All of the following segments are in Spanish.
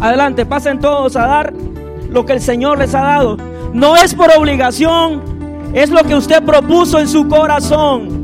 Adelante, pasen todos a dar lo que el Señor les ha dado. No es por obligación, es lo que usted propuso en su corazón.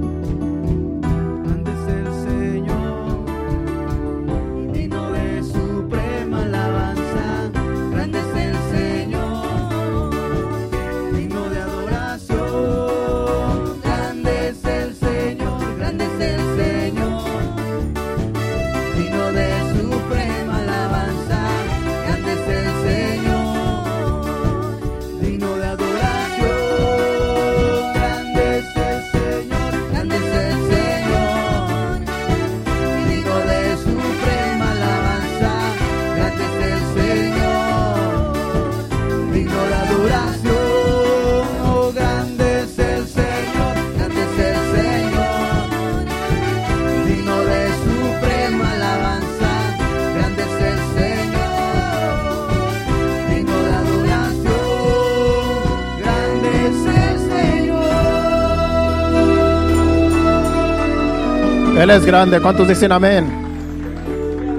Él es grande. ¿Cuántos dicen amén?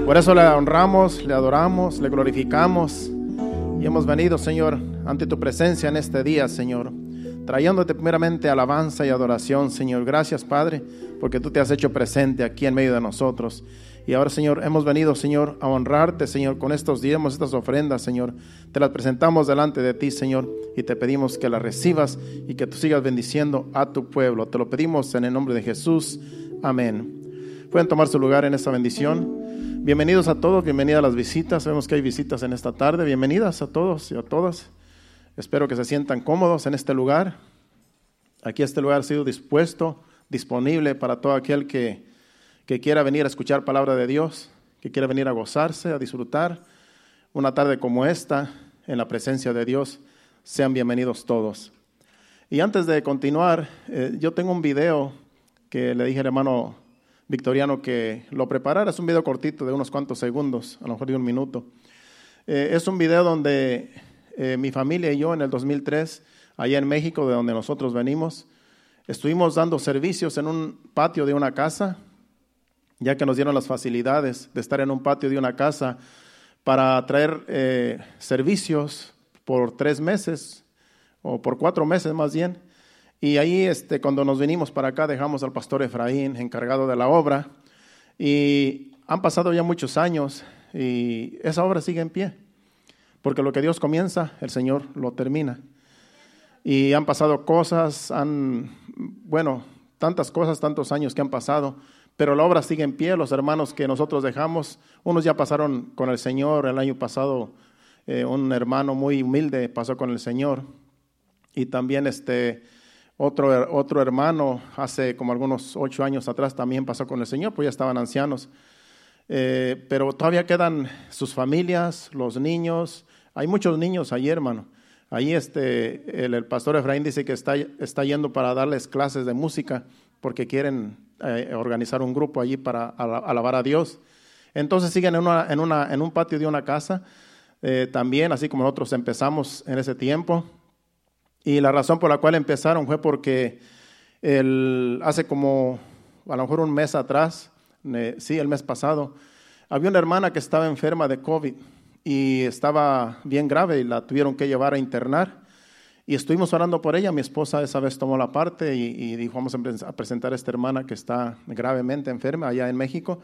Por eso le honramos, le adoramos, le glorificamos. Y hemos venido, Señor, ante tu presencia en este día, Señor. Trayéndote primeramente alabanza y adoración, Señor. Gracias, Padre, porque tú te has hecho presente aquí en medio de nosotros. Y ahora, Señor, hemos venido, Señor, a honrarte, Señor, con estos diezmos, estas ofrendas, Señor. Te las presentamos delante de ti, Señor, y te pedimos que las recibas y que tú sigas bendiciendo a tu pueblo. Te lo pedimos en el nombre de Jesús. Amén. Pueden tomar su lugar en esta bendición. Bienvenidos a todos, bienvenidas a las visitas. Vemos que hay visitas en esta tarde. Bienvenidas a todos y a todas. Espero que se sientan cómodos en este lugar. Aquí este lugar ha sido dispuesto, disponible para todo aquel que, que quiera venir a escuchar palabra de Dios, que quiera venir a gozarse, a disfrutar una tarde como esta en la presencia de Dios. Sean bienvenidos todos. Y antes de continuar, eh, yo tengo un video que le dije al hermano Victoriano que lo preparara. Es un video cortito de unos cuantos segundos, a lo mejor de un minuto. Eh, es un video donde eh, mi familia y yo en el 2003, allá en México, de donde nosotros venimos, estuvimos dando servicios en un patio de una casa, ya que nos dieron las facilidades de estar en un patio de una casa para traer eh, servicios por tres meses, o por cuatro meses más bien. Y ahí, este, cuando nos vinimos para acá, dejamos al pastor Efraín encargado de la obra. Y han pasado ya muchos años y esa obra sigue en pie. Porque lo que Dios comienza, el Señor lo termina. Y han pasado cosas, han, bueno, tantas cosas, tantos años que han pasado, pero la obra sigue en pie. Los hermanos que nosotros dejamos, unos ya pasaron con el Señor. El año pasado, eh, un hermano muy humilde pasó con el Señor. Y también este otro, otro hermano, hace como algunos ocho años atrás, también pasó con el Señor, pues ya estaban ancianos. Eh, pero todavía quedan sus familias, los niños. Hay muchos niños ahí, hermano. Ahí este, el, pastor Efraín dice que está, está, yendo para darles clases de música porque quieren eh, organizar un grupo allí para alabar a Dios. Entonces siguen en, una, en, una, en un patio de una casa eh, también, así como nosotros empezamos en ese tiempo. Y la razón por la cual empezaron fue porque el, hace como a lo mejor un mes atrás, sí, el mes pasado, había una hermana que estaba enferma de COVID y estaba bien grave y la tuvieron que llevar a internar. Y estuvimos orando por ella. Mi esposa esa vez tomó la parte y, dijo, vamos a presentar a esta hermana que está gravemente enferma allá en México.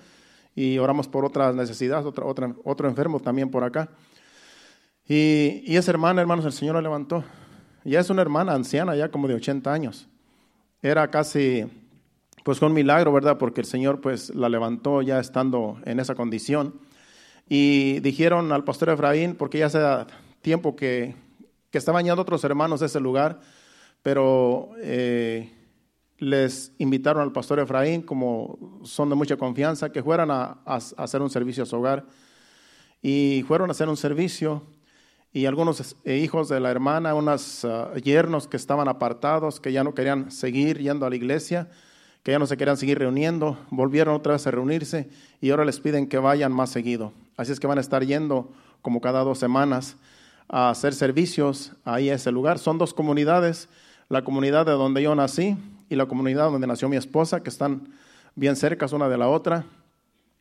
Y oramos por otras necesidades, otra, otra, otro enfermo también por acá. Y, y esa hermana, hermanos, el Señor la levantó. Ya es una hermana anciana, ya como de 80 años. Era casi, pues con milagro, ¿verdad? Porque el Señor pues la levantó ya estando en esa condición. Y dijeron al pastor Efraín, porque ya hace tiempo que, que estaban ya otros hermanos de ese lugar, pero eh, les invitaron al pastor Efraín, como son de mucha confianza, que fueran a hacer un servicio a su hogar. Y fueron a hacer un servicio y algunos eh, hijos de la hermana, unos ah, yernos que estaban apartados, que ya no querían seguir yendo a la iglesia, que ya no se querían seguir reuniendo, volvieron otra vez a reunirse y ahora les piden que vayan más seguido. Así es que van a estar yendo como cada dos semanas a hacer servicios ahí a ese lugar. Son dos comunidades, la comunidad de donde yo nací y la comunidad donde nació mi esposa, que están bien cercas una de la otra.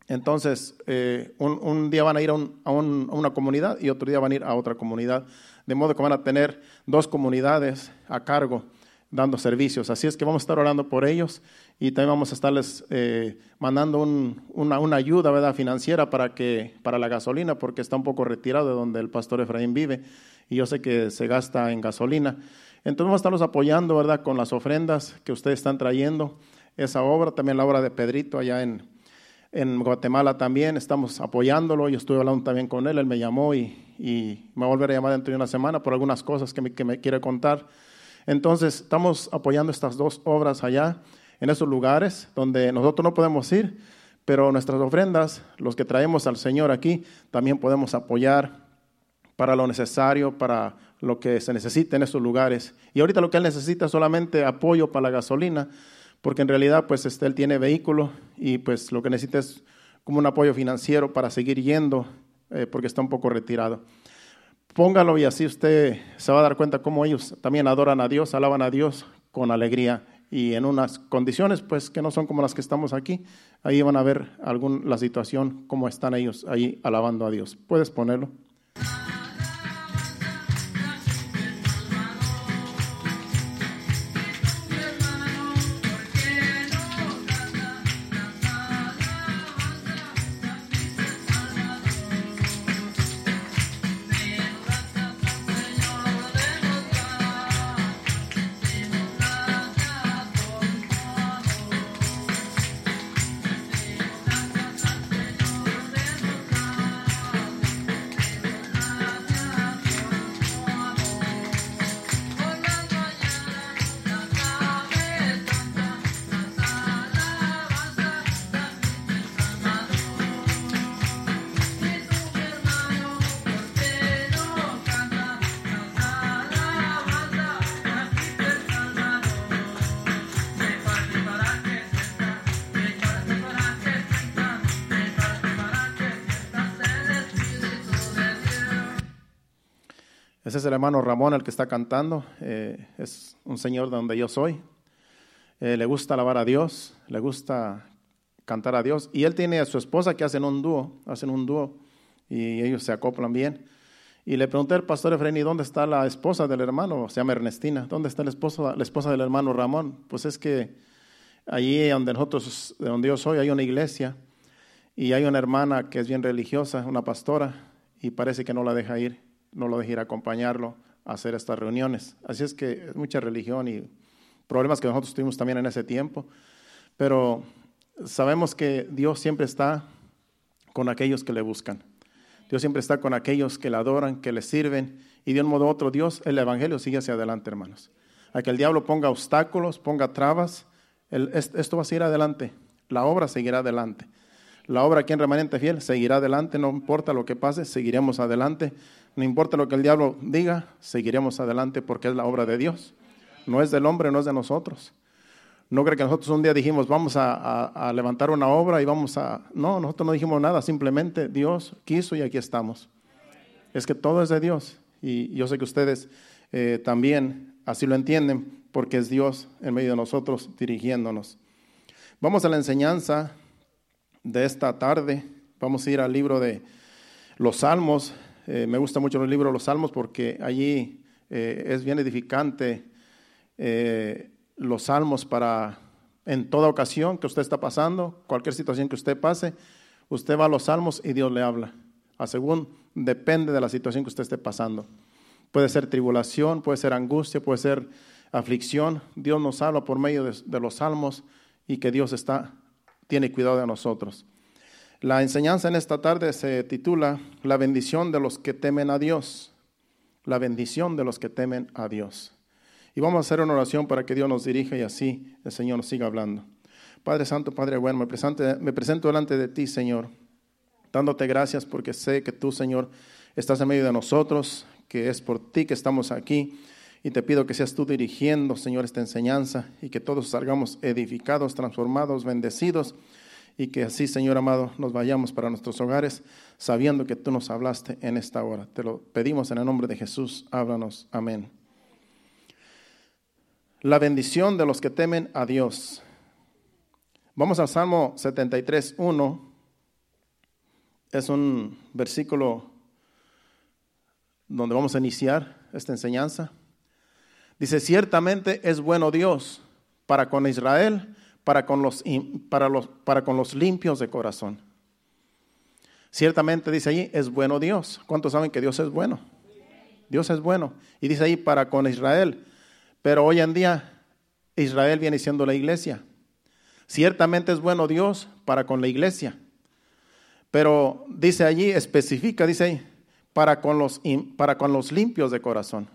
Entonces, eh, un, un, día van a ir a, un, a, un, a, una comunidad y otro día van a ir a otra comunidad. De modo que van a tener dos comunidades a cargo dando servicios. Así es que vamos a estar orando por ellos y también vamos a estarles eh, mandando un, una, una, ayuda ¿verdad? financiera para, que, para la gasolina, porque está un poco retirado de donde el pastor Efraín vive y yo sé que se gasta en gasolina. Entonces vamos a estarlos apoyando ¿verdad? con las ofrendas que ustedes están trayendo. Esa obra, también la obra de Pedrito allá en, en Guatemala también, estamos apoyándolo. Yo estuve hablando también con él, él me llamó y, y me va a volver a llamar dentro de una semana por algunas cosas que me, que me quiere contar. Entonces, estamos apoyando estas dos obras allá, en esos lugares donde nosotros no podemos ir, pero nuestras ofrendas, los que traemos al Señor aquí, también podemos apoyar para lo necesario, para lo que se necesita en esos lugares. Y ahorita lo que él necesita es solamente apoyo para la gasolina, porque en realidad pues este, él tiene vehículo y pues lo que necesita es como un apoyo financiero para seguir yendo, eh, porque está un poco retirado. Póngalo y así usted se va a dar cuenta cómo ellos también adoran a Dios, alaban a Dios con alegría y en unas condiciones pues que no son como las que estamos aquí. Ahí van a ver algún, la situación, cómo están ellos ahí alabando a Dios. ¿Puedes ponerlo? Hermano Ramón, el que está cantando. Eh, es un señor de donde yo soy. Eh, le gusta alabar a Dios, le gusta cantar a Dios. Y él tiene a su esposa que hacen un dúo, hacen un dúo y ellos se acoplan bien. Y le pregunté al pastor Efreni, ¿dónde está la esposa del hermano? Se llama Ernestina. ¿Dónde está la esposa, la esposa del hermano Ramón? Pues es que allí donde nosotros, de donde yo soy, hay una iglesia y hay una hermana que es bien religiosa, una pastora, y parece que no la deja ir no lo deje ir a acompañarlo a hacer estas reuniones. Así es que es mucha religión y problemas que nosotros tuvimos también en ese tiempo, pero sabemos que Dios siempre está con aquellos que le buscan. Dios siempre está con aquellos que le adoran, que le sirven, y de un modo u otro Dios, el Evangelio sigue hacia adelante, hermanos. A que el diablo ponga obstáculos, ponga trabas, esto va a seguir adelante, la obra seguirá adelante. La obra aquí en Remanente Fiel seguirá adelante, no importa lo que pase, seguiremos adelante. No importa lo que el diablo diga, seguiremos adelante porque es la obra de Dios. No es del hombre, no es de nosotros. No creo que nosotros un día dijimos, vamos a, levantar una obra y vamos a... No, nosotros no dijimos nada, simplemente Dios quiso y aquí estamos. Es que todo es de Dios. Y yo sé que ustedes eh, también así lo entienden porque es Dios en medio de nosotros dirigiéndonos. Vamos a la enseñanza de esta tarde. Vamos a ir al libro de los Salmos. Eh, me gusta mucho el libro de los Salmos porque allí eh, es bien edificante eh, los Salmos para en toda ocasión que usted está pasando, cualquier situación que usted pase, usted va a los Salmos y Dios le habla. A según depende de la situación que usted esté pasando. Puede ser tribulación, puede ser angustia, puede ser aflicción. Dios nos habla por medio de, de los Salmos y que Dios está tiene cuidado de nosotros. La enseñanza en esta tarde se titula La bendición de los que temen a Dios. La bendición de los que temen a Dios. Y vamos a hacer una oración para que Dios nos dirija y así el Señor nos siga hablando. Padre Santo, Padre bueno, me presento, me presento delante de ti, Señor, dándote gracias porque sé que tú, Señor, estás en medio de nosotros, que es por ti que estamos aquí. Y te pido que seas tú dirigiendo, Señor, esta enseñanza y que todos salgamos edificados, transformados, bendecidos y que así, Señor amado, nos vayamos para nuestros hogares sabiendo que tú nos hablaste en esta hora. Te lo pedimos en el nombre de Jesús. Háblanos. Amén. La bendición de los que temen a Dios. Vamos al Salmo 73, 1. es un versículo donde vamos a iniciar esta enseñanza. Dice, ciertamente es bueno Dios para con Israel, para con los, para los, para con los limpios de corazón. Ciertamente dice allí, es bueno Dios. ¿Cuántos saben que Dios es bueno? Dios es bueno. Y dice ahí, para con Israel. Pero hoy en día Israel viene siendo la iglesia. Ciertamente es bueno Dios para con la iglesia. Pero dice allí, especifica, dice ahí, para con los, para con los limpios de corazón.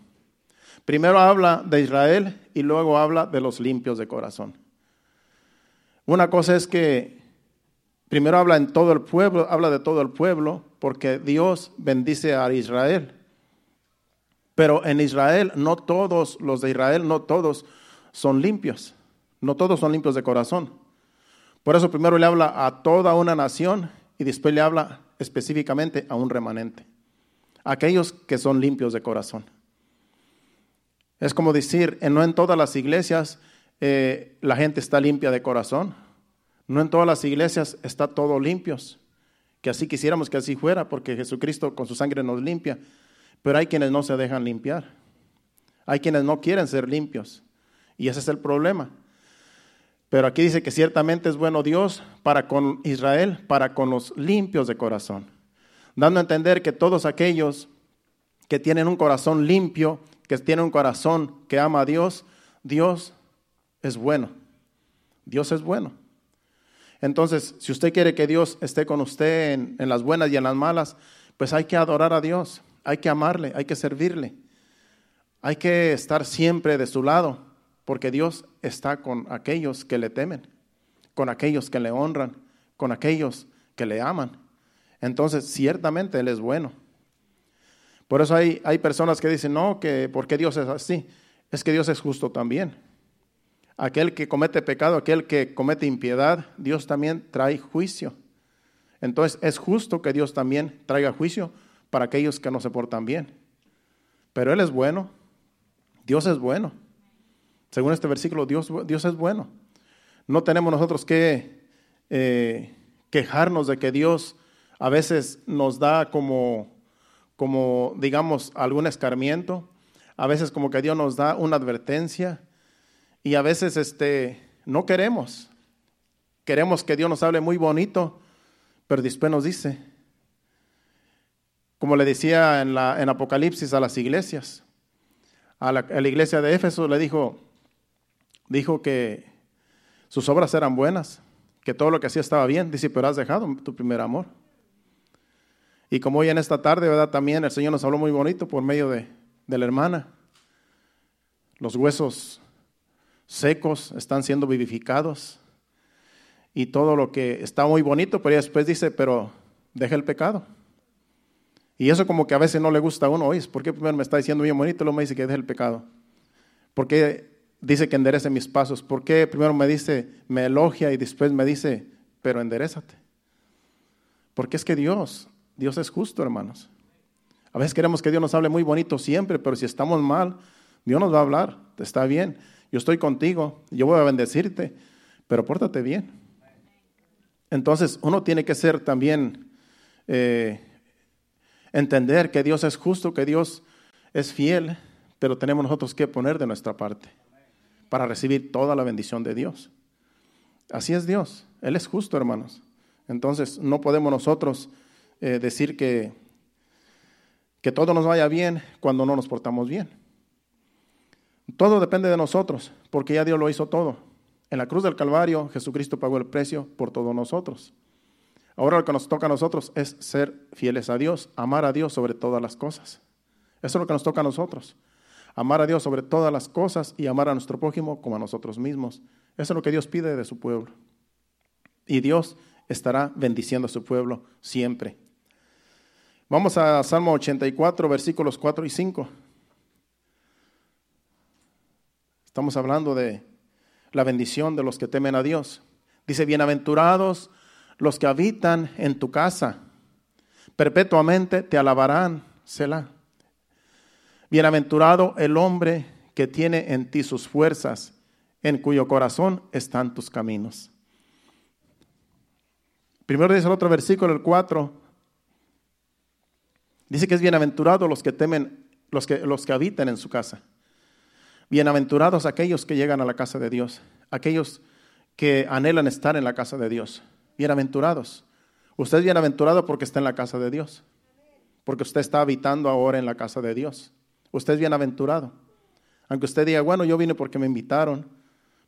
Primero habla de Israel y luego habla de los limpios de corazón. Una cosa es que primero habla en todo el pueblo, habla de todo el pueblo, porque Dios bendice a Israel. Pero en Israel, no todos los de Israel, no todos son limpios. No todos son limpios de corazón. Por eso primero le habla a toda una nación y después le habla específicamente a un remanente. Aquellos que son limpios de corazón. Es como decir, no en todas las iglesias eh, la gente está limpia de corazón. No en todas las iglesias está todo limpios. Que así quisiéramos que así fuera, porque Jesucristo con su sangre nos limpia. Pero hay quienes no se dejan limpiar. Hay quienes no quieren ser limpios. Y ese es el problema. Pero aquí dice que ciertamente es bueno Dios para con Israel, para con los limpios de corazón. Dando a entender que todos aquellos que tienen un corazón limpio, que tienen un corazón que ama a Dios, Dios es bueno. Dios es bueno. Entonces, si usted quiere que Dios esté con usted en, las buenas y en las malas, pues hay que adorar a Dios hay que amarle, hay que servirle, hay que estar siempre de su lado, porque Dios está con aquellos que le temen, con aquellos que le honran, con aquellos que le aman. Entonces, ciertamente Él es bueno. Por eso hay, hay personas que dicen, no, que ¿por qué Dios es así? Es que Dios es justo también. Aquel que comete pecado, aquel que comete impiedad, Dios también trae juicio. Entonces es justo que Dios también traiga juicio para aquellos que no se portan bien. Pero Él es bueno, Dios es bueno. Según este versículo, Dios, Dios es bueno. No tenemos nosotros que eh, quejarnos de que Dios a veces nos da como, como, digamos, algún escarmiento, a veces como que Dios nos da una advertencia y a veces este, no queremos. Queremos que Dios nos hable muy bonito, pero después nos dice, como le decía en, la, en Apocalipsis a las iglesias. A la, iglesia de Éfeso le dijo, dijo que sus obras eran buenas, que todo lo que hacía estaba bien. Dice, pero has dejado tu primer amor. Y como hoy en esta tarde, ¿verdad? También el Señor nos habló muy bonito por medio de, de la hermana. Los huesos secos están siendo vivificados. Y todo lo que está muy bonito, pero después dice, pero deja el pecado. Y eso como que a veces no le gusta a uno. Oye, ¿por qué primero me está diciendo bien bonito y luego me dice que deje el pecado? ¿Por qué dice que enderece mis pasos? ¿Por qué primero me dice, me elogia y después me dice, pero enderezate? Porque es que Dios, Dios es justo, hermanos. A veces queremos que Dios nos hable muy bonito siempre, pero si estamos mal, Dios nos va a hablar. Está bien, yo estoy contigo, yo voy a bendecirte, pero pórtate bien. Entonces uno tiene que ser también eh, entender que Dios es justo, que Dios es fiel, pero tenemos nosotros que poner de nuestra parte para recibir toda la bendición de Dios. Así es Dios, Él es justo, hermanos. Entonces no podemos nosotros eh, decir que, que todo nos vaya bien cuando no nos portamos bien. Todo depende de nosotros, porque ya Dios lo hizo todo. En la cruz del Calvario Jesucristo pagó el precio por todos nosotros. Ahora lo que nos toca a nosotros es ser fieles a Dios, amar a Dios sobre todas las cosas. Eso es lo que nos toca a nosotros. Amar a Dios sobre todas las cosas y amar a nuestro prójimo como a nosotros mismos. Eso es lo que Dios pide de su pueblo. Y Dios estará bendiciendo a su pueblo siempre. Vamos a Salmo 84, versículos 4 y 5. Estamos hablando de la bendición de los que temen a Dios. Dice, bienaventurados los que habitan en tu casa, perpetuamente te alabarán, Selah. Bienaventurado el hombre que tiene en ti sus fuerzas, en cuyo corazón están tus caminos. Primero dice el otro versículo, el 4, Dice que es bienaventurado los que temen, los que, los que habitan en su casa. Bienaventurados aquellos que llegan a la casa de Dios, aquellos que anhelan estar en la casa de Dios. Bienaventurados. Usted es bienaventurado porque está en la casa de Dios, porque usted está habitando ahora en la casa de Dios. Usted es bienaventurado. Aunque usted diga, bueno, yo vine porque me invitaron,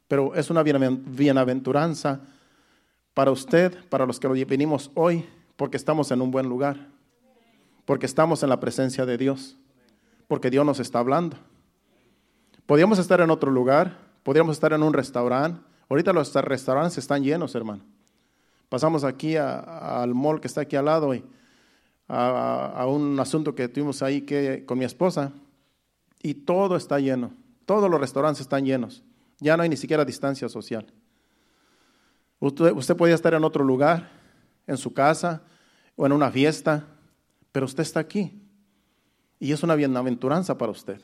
pero es una bienaventuranza para usted, para los que venimos hoy, porque estamos en un buen lugar, porque estamos en la presencia de Dios, porque Dios nos está hablando. Podríamos estar en otro lugar, podríamos estar en un restaurante. Ahorita los restaurantes están llenos, hermano. Pasamos aquí al mall que está aquí al lado y a, un asunto que tuvimos ahí que, con mi esposa y todo está lleno. Todos los restaurantes están llenos. Ya no hay ni siquiera distancia social. Usted, usted podía estar en otro lugar, en su casa o en una fiesta, pero usted está aquí. Y es una bienaventuranza para usted.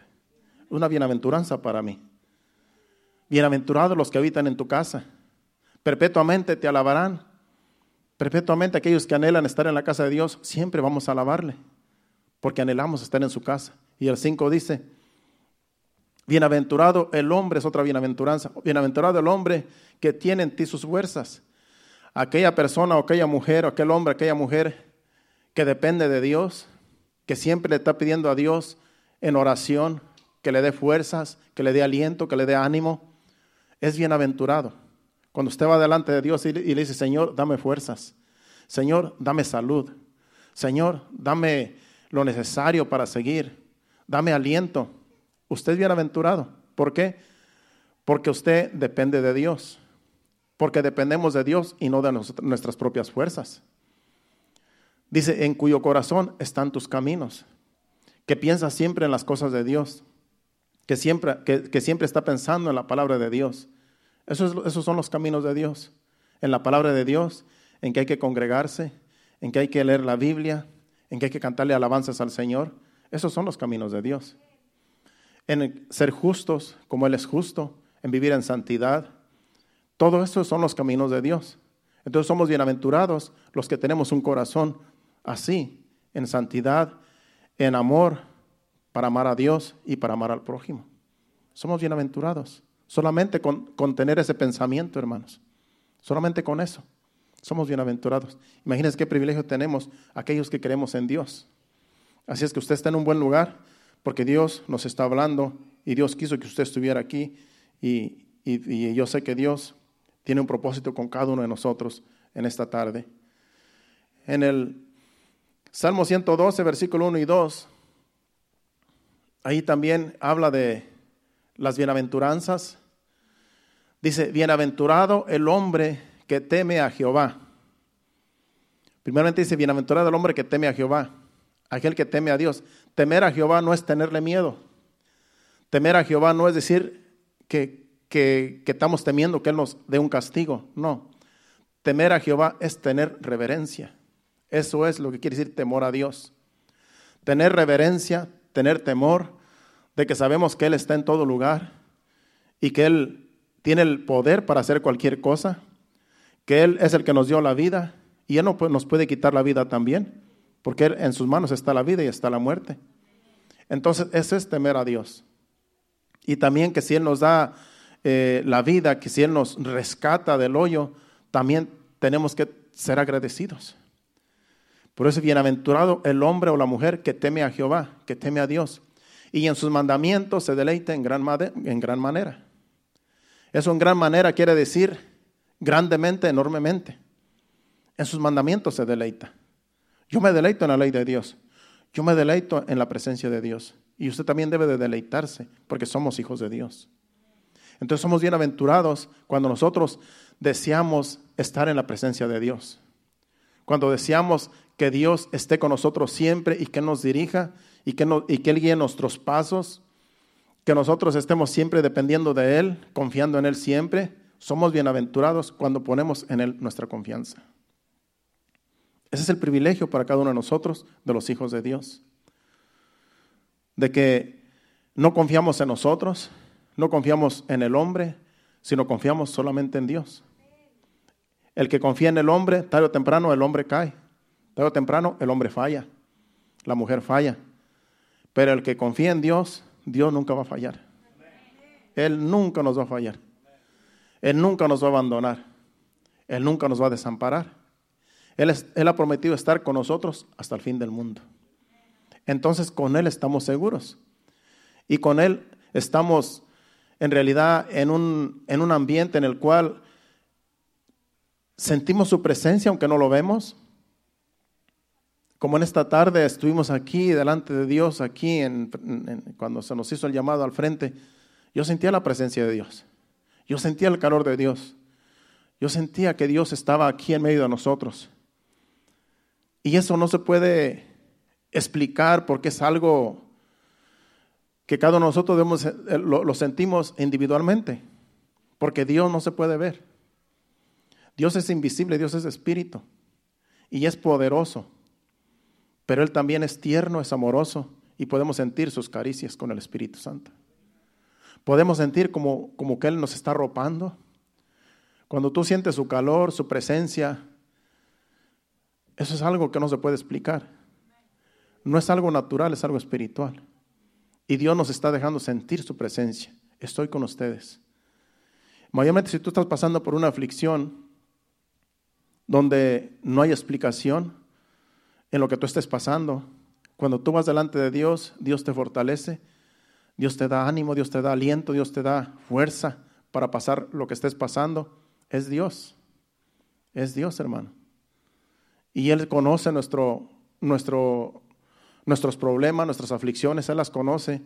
Una bienaventuranza para mí. Bienaventurados los que habitan en tu casa. Perpetuamente te alabarán. Perpetuamente aquellos que anhelan estar en la casa de Dios, siempre vamos a alabarle. Porque anhelamos estar en su casa. Y el 5 dice, Bienaventurado el hombre, es otra bienaventuranza. Bienaventurado el hombre que tiene en ti sus fuerzas. Aquella persona o aquella mujer o aquel hombre, aquella mujer que depende de Dios, que siempre le está pidiendo a Dios en oración que le dé fuerzas, que le dé aliento, que le dé ánimo, es bienaventurado. Cuando usted va delante de Dios y le dice, Señor, dame fuerzas. Señor, dame salud. Señor, dame lo necesario para seguir. Dame aliento. Usted es bienaventurado. ¿Por qué? Porque usted depende de Dios. Porque dependemos de Dios y no de nuestras propias fuerzas. Dice, en cuyo corazón están tus caminos. Que piensa siempre en las cosas de Dios. Que siempre, que, siempre está pensando en la palabra de Dios. Esos, esos son los caminos de Dios. En la palabra de Dios, en que hay que congregarse, en que hay que leer la Biblia, en que hay que cantarle alabanzas al Señor. Esos son los caminos de Dios en ser justos como Él es justo, en vivir en santidad. Todo eso son los caminos de Dios. Entonces somos bienaventurados los que tenemos un corazón así, en santidad, en amor, para amar a Dios y para amar al prójimo. Somos bienaventurados. Solamente con, tener ese pensamiento, hermanos. Solamente con eso. Somos bienaventurados. Imagínense qué privilegio tenemos aquellos que creemos en Dios. Así es que usted está en un buen lugar porque Dios nos está hablando y Dios quiso que usted estuviera aquí y, yo sé que Dios tiene un propósito con cada uno de nosotros en esta tarde. En el Salmo 112, versículo 1 y 2, ahí también habla de las bienaventuranzas. Dice, bienaventurado el hombre que teme a Jehová. Primeramente dice, bienaventurado el hombre que teme a Jehová aquel que teme a Dios. Temer a Jehová no es tenerle miedo. Temer a Jehová no es decir que, que, estamos temiendo que Él nos dé un castigo. No. Temer a Jehová es tener reverencia. Eso es lo que quiere decir temor a Dios. Tener reverencia, tener temor de que sabemos que Él está en todo lugar y que Él tiene el poder para hacer cualquier cosa, que Él es el que nos dio la vida y Él no nos puede quitar la vida también porque en sus manos está la vida y está la muerte. Entonces, ese es temer a Dios. Y también que si Él nos da eh, la vida, que si Él nos rescata del hoyo, también tenemos que ser agradecidos. Por eso, bienaventurado el hombre o la mujer que teme a Jehová, que teme a Dios, y en sus mandamientos se deleita en gran, en gran manera. Eso en gran manera quiere decir grandemente, enormemente. En sus mandamientos se deleita. Yo me deleito en la ley de Dios. Yo me deleito en la presencia de Dios. Y usted también debe de deleitarse porque somos hijos de Dios. Entonces somos bienaventurados cuando nosotros deseamos estar en la presencia de Dios. Cuando deseamos que Dios esté con nosotros siempre y que nos dirija y que, y que Él guíe nuestros pasos, que nosotros estemos siempre dependiendo de Él, confiando en Él siempre. Somos bienaventurados cuando ponemos en Él nuestra confianza. Ese es el privilegio para cada uno de nosotros, de los hijos de Dios. De que no confiamos en nosotros, no confiamos en el hombre, sino confiamos solamente en Dios. El que confía en el hombre, tarde o temprano el hombre cae, tarde o temprano el hombre falla. la mujer falla. Pero el que confía en Dios, Dios nunca va a fallar. Él nunca nos va a fallar. Él nunca nos va a abandonar. Él nunca nos va a desamparar. Él, él ha prometido estar con nosotros hasta el fin del mundo. Entonces con Él estamos seguros. Y con Él estamos en realidad en un, en un ambiente en el cual sentimos su presencia aunque no lo vemos. Como en esta tarde estuvimos aquí delante de Dios, aquí cuando se nos hizo el llamado al frente, yo sentía la presencia de Dios. Yo sentía el calor de Dios. Yo sentía que Dios estaba aquí en medio de nosotros. Y eso no se puede explicar porque es algo que cada uno de nosotros eh, lo, sentimos individualmente, porque Dios no se puede ver. Dios es invisible, Dios es espíritu y es poderoso, pero Él también es tierno, es amoroso y podemos sentir sus caricias con el Espíritu Santo. Podemos sentir como, como que Él nos está ropando. Cuando tú sientes su calor, su presencia, eso es algo que no se puede explicar. No es algo natural, es algo espiritual. Y Dios nos está dejando sentir su presencia. Estoy con ustedes. Mayormente si tú estás pasando por una aflicción donde no hay explicación en lo que tú estés pasando, cuando tú vas delante de Dios, Dios te fortalece, Dios te da ánimo, Dios te da aliento, Dios te da fuerza para pasar lo que estés pasando. Es Dios. Es Dios, hermano. Y Él conoce nuestro, nuestro nuestros problemas, nuestras aflicciones, Él las conoce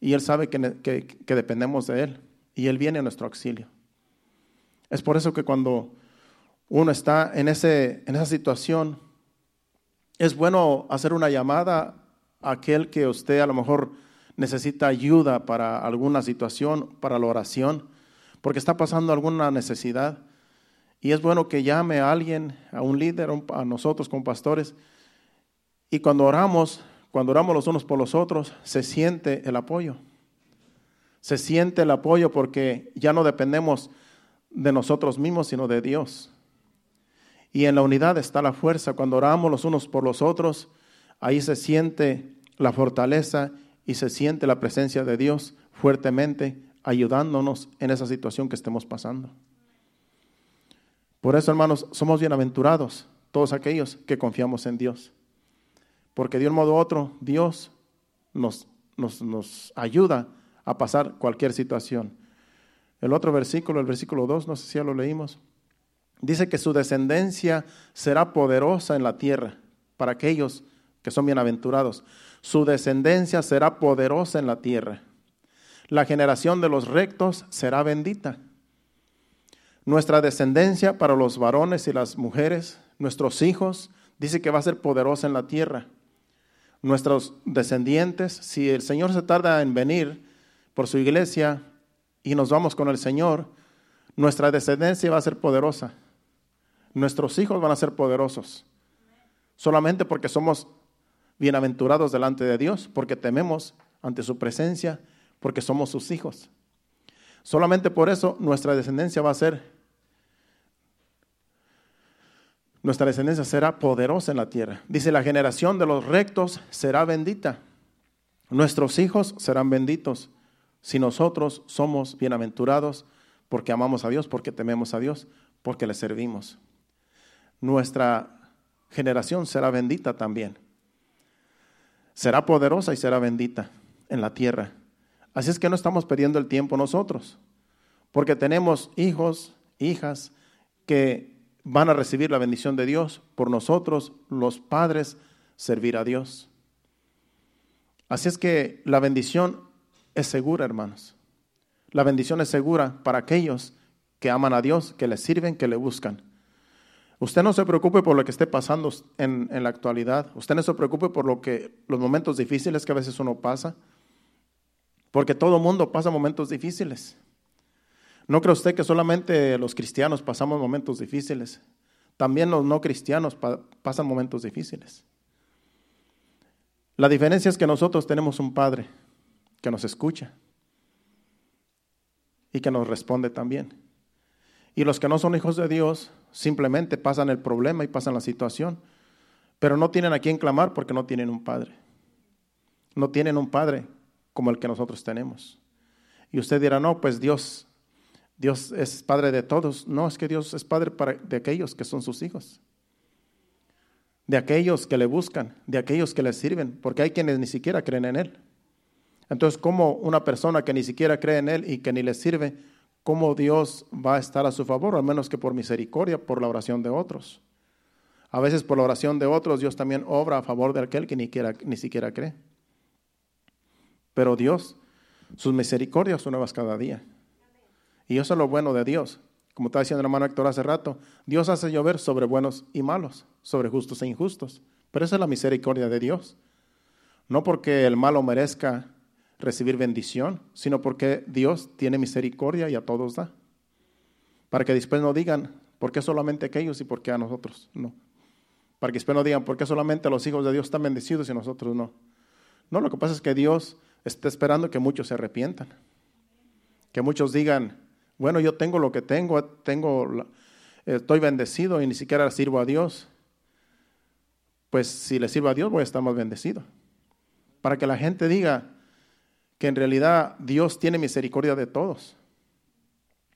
y Él sabe que, dependemos de Él y Él viene a nuestro auxilio. Es por eso que cuando uno está en, ese, en esa situación, es bueno hacer una llamada a aquel que usted a lo mejor necesita ayuda para alguna situación, para la oración, porque está pasando alguna necesidad. Y es bueno que llame a alguien, a un líder, a nosotros como pastores. Y cuando oramos, cuando oramos los unos por los otros, se siente el apoyo. Se siente el apoyo porque ya no dependemos de nosotros mismos, sino de Dios. Y en la unidad está la fuerza. Cuando oramos los unos por los otros, ahí se siente la fortaleza y se siente la presencia de Dios fuertemente ayudándonos en esa situación que estemos pasando. Por eso, hermanos, somos bienaventurados todos aquellos que confiamos en Dios. Porque de un modo u otro, Dios nos, nos, ayuda a pasar cualquier situación. El otro versículo, el versículo 2, no sé si ya lo leímos, dice que su descendencia será poderosa en la tierra para aquellos que son bienaventurados. Su descendencia será poderosa en la tierra. La generación de los rectos será bendita. Nuestra descendencia para los varones y las mujeres, nuestros hijos, dice que va a ser poderosa en la tierra nuestros descendientes, si el Señor se tarda en venir por su iglesia y nos vamos con el Señor, nuestra descendencia va a ser poderosa. Nuestros hijos van a ser poderosos. Solamente porque somos bienaventurados delante de Dios, porque tememos ante su presencia, porque somos sus hijos. Solamente por eso nuestra descendencia va a ser nuestra descendencia será poderosa en la tierra. Dice, la generación de los rectos será bendita. Nuestros hijos serán benditos si nosotros somos bienaventurados porque amamos a Dios, porque tememos a Dios, porque le servimos. Nuestra generación será bendita también. Será poderosa y será bendita en la tierra. Así es que no estamos perdiendo el tiempo nosotros, porque tenemos hijos, hijas que van a recibir la bendición de Dios por nosotros, los padres, servir a Dios. Así es que la bendición es segura, hermanos. La bendición es segura para aquellos que aman a Dios, que le sirven, que le buscan. Usted no se preocupe por lo que esté pasando en, en, la actualidad. Usted no se preocupe por lo que, los momentos difíciles que a veces uno pasa. Porque todo mundo pasa momentos difíciles. ¿No cree usted que solamente los cristianos pasamos momentos difíciles? También los no cristianos pasan momentos difíciles. La diferencia es que nosotros tenemos un Padre que nos escucha y que nos responde también. Y los que no son hijos de Dios simplemente pasan el problema y pasan la situación, pero no tienen a quién clamar porque no tienen un Padre. no tienen un padre como el que nosotros tenemos. Y usted dirá, no, pues Dios, Dios es padre de todos. No, es que Dios es padre para, de aquellos que son sus hijos. De aquellos que le buscan, de aquellos que le sirven, porque hay quienes ni siquiera creen en Él. Entonces, ¿cómo una persona que ni siquiera cree en Él y que ni le sirve, cómo Dios va a estar a su favor, al menos que por misericordia, por la oración de otros? A veces por la oración de otros Dios también obra a favor de aquel que ni, ni siquiera cree. Pero Dios, sus misericordias son nuevas cada día. Y eso es lo bueno de Dios. Como estaba diciendo el hermano Héctor hace rato, Dios hace llover sobre buenos y malos, sobre justos e injustos. Pero esa es la misericordia de Dios. No porque el malo merezca recibir bendición, sino porque Dios tiene misericordia y a todos da. Para que después no digan, ¿por qué solamente aquellos y por qué a nosotros? No. Para que después no digan, ¿por qué solamente los hijos de Dios están bendecidos y nosotros no? No, lo que pasa es que Dios está esperando que muchos se arrepientan. Que muchos digan, bueno, yo tengo lo que tengo, tengo, estoy bendecido y ni siquiera sirvo a Dios. Pues si le sirvo a Dios voy a estar más bendecido. Para que la gente diga que en realidad Dios tiene misericordia de todos.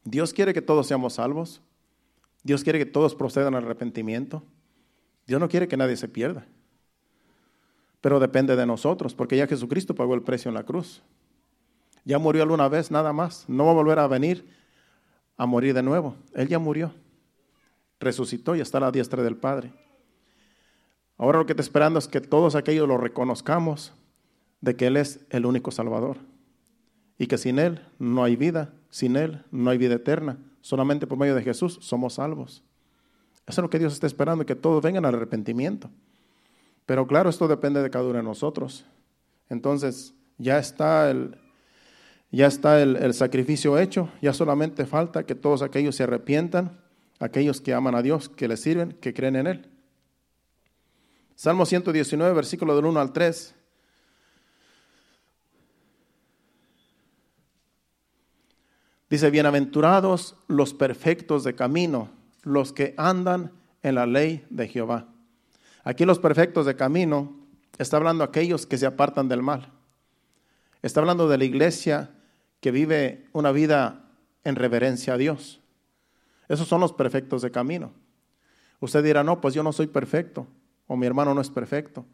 Dios quiere que todos seamos salvos. Dios quiere que todos procedan al arrepentimiento. Dios no quiere que nadie se pierda. Pero depende de nosotros, porque ya Jesucristo pagó el precio en la cruz. Ya murió alguna vez, nada más. No va a volver a venir a morir de nuevo. Él ya murió. Resucitó y está a la diestra del Padre. Ahora lo que está esperando es que todos aquellos lo reconozcamos de que Él es el único Salvador. Y que sin Él no hay vida, sin Él no hay vida eterna. Solamente por medio de Jesús somos salvos. Eso es lo que Dios está esperando, que todos vengan al arrepentimiento. Pero claro, esto depende de cada uno de nosotros. Entonces, ya está el, ya está el, sacrificio hecho, ya solamente falta que todos aquellos se arrepientan, aquellos que aman a Dios, que le sirven, que creen en Él. Salmo 119, versículo del 1 al 3. Dice, bienaventurados los perfectos de camino, los que andan en la ley de Jehová. Aquí los perfectos de camino está hablando aquellos que se apartan del mal. Está hablando de la iglesia que vive una vida en reverencia a Dios. Esos son los perfectos de camino. Usted dirá, no, pues yo no soy perfecto, o mi hermano no es perfecto.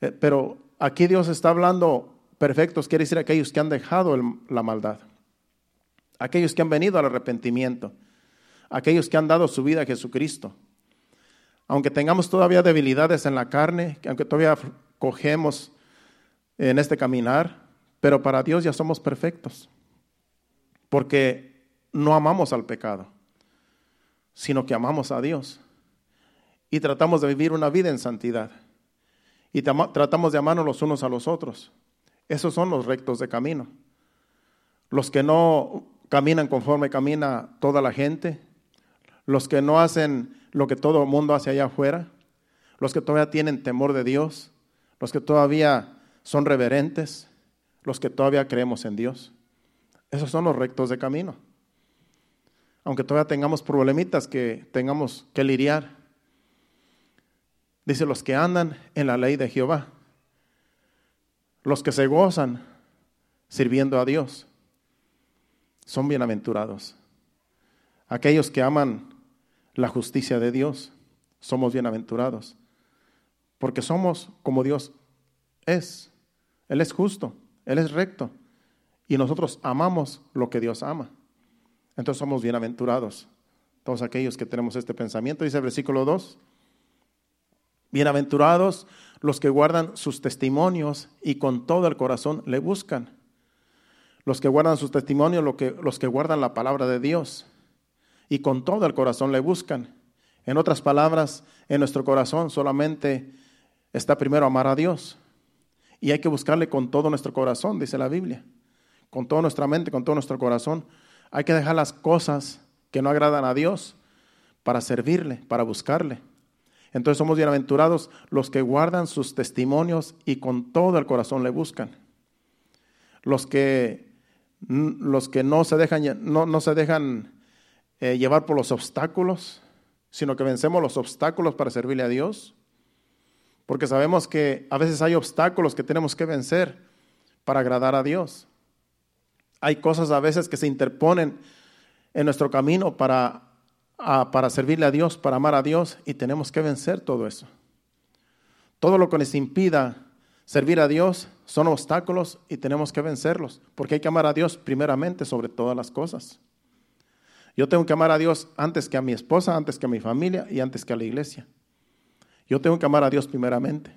Eh, pero aquí Dios está hablando perfectos, quiere decir aquellos que han dejado la maldad, aquellos que han venido al arrepentimiento, aquellos que han dado su vida a Jesucristo. Aunque tengamos todavía debilidades en la carne, aunque todavía cogemos en este caminar, pero para Dios ya somos perfectos, porque no amamos al pecado, sino que amamos a Dios. Y tratamos de vivir una vida en santidad. Y tratamos de amarnos los unos a los otros. Esos son los rectos de camino. Los que no caminan conforme camina toda la gente, los que no hacen lo que todo el mundo hace allá afuera, los que todavía tienen temor de Dios, los que todavía son reverentes, los que todavía creemos en Dios. Esos son los rectos de camino. Aunque todavía tengamos problemitas que tengamos que lidiar. Dice los que andan en la ley de Jehová, los que se gozan sirviendo a Dios, son bienaventurados. Aquellos que aman la justicia de Dios, somos bienaventurados. Porque somos como Dios es. Él es justo, Él es recto. Y nosotros amamos lo que Dios ama. Entonces somos bienaventurados. Todos aquellos que tenemos este pensamiento, dice el versículo 2. Bienaventurados los que guardan sus testimonios y con todo el corazón le buscan. Los que guardan sus testimonios, los que guardan la palabra de Dios y con todo el corazón le buscan. En otras palabras, en nuestro corazón solamente está primero amar a Dios. Y hay que buscarle con todo nuestro corazón, dice la Biblia. Con toda nuestra mente, con todo nuestro corazón. Hay que dejar las cosas que no agradan a Dios para servirle, para buscarle. Entonces somos bienaventurados los que guardan sus testimonios y con todo el corazón le buscan. Los que, los que no se dejan, no, no se dejan eh, llevar por los obstáculos, sino que vencemos los obstáculos para servirle a Dios. porque sabemos que a veces hay obstáculos que tenemos que vencer para agradar a Dios. Hay cosas a veces que se interponen en nuestro camino para, para servirle a Dios, para amar a Dios, y tenemos que vencer todo eso. Todo lo que nos impida servir a Dios son obstáculos y tenemos que vencerlos, porque hay que amar a Dios primeramente sobre todas las cosas. Yo tengo que amar a Dios antes que a mi esposa, antes que a mi familia y antes que a la iglesia. Yo tengo que amar a Dios primeramente.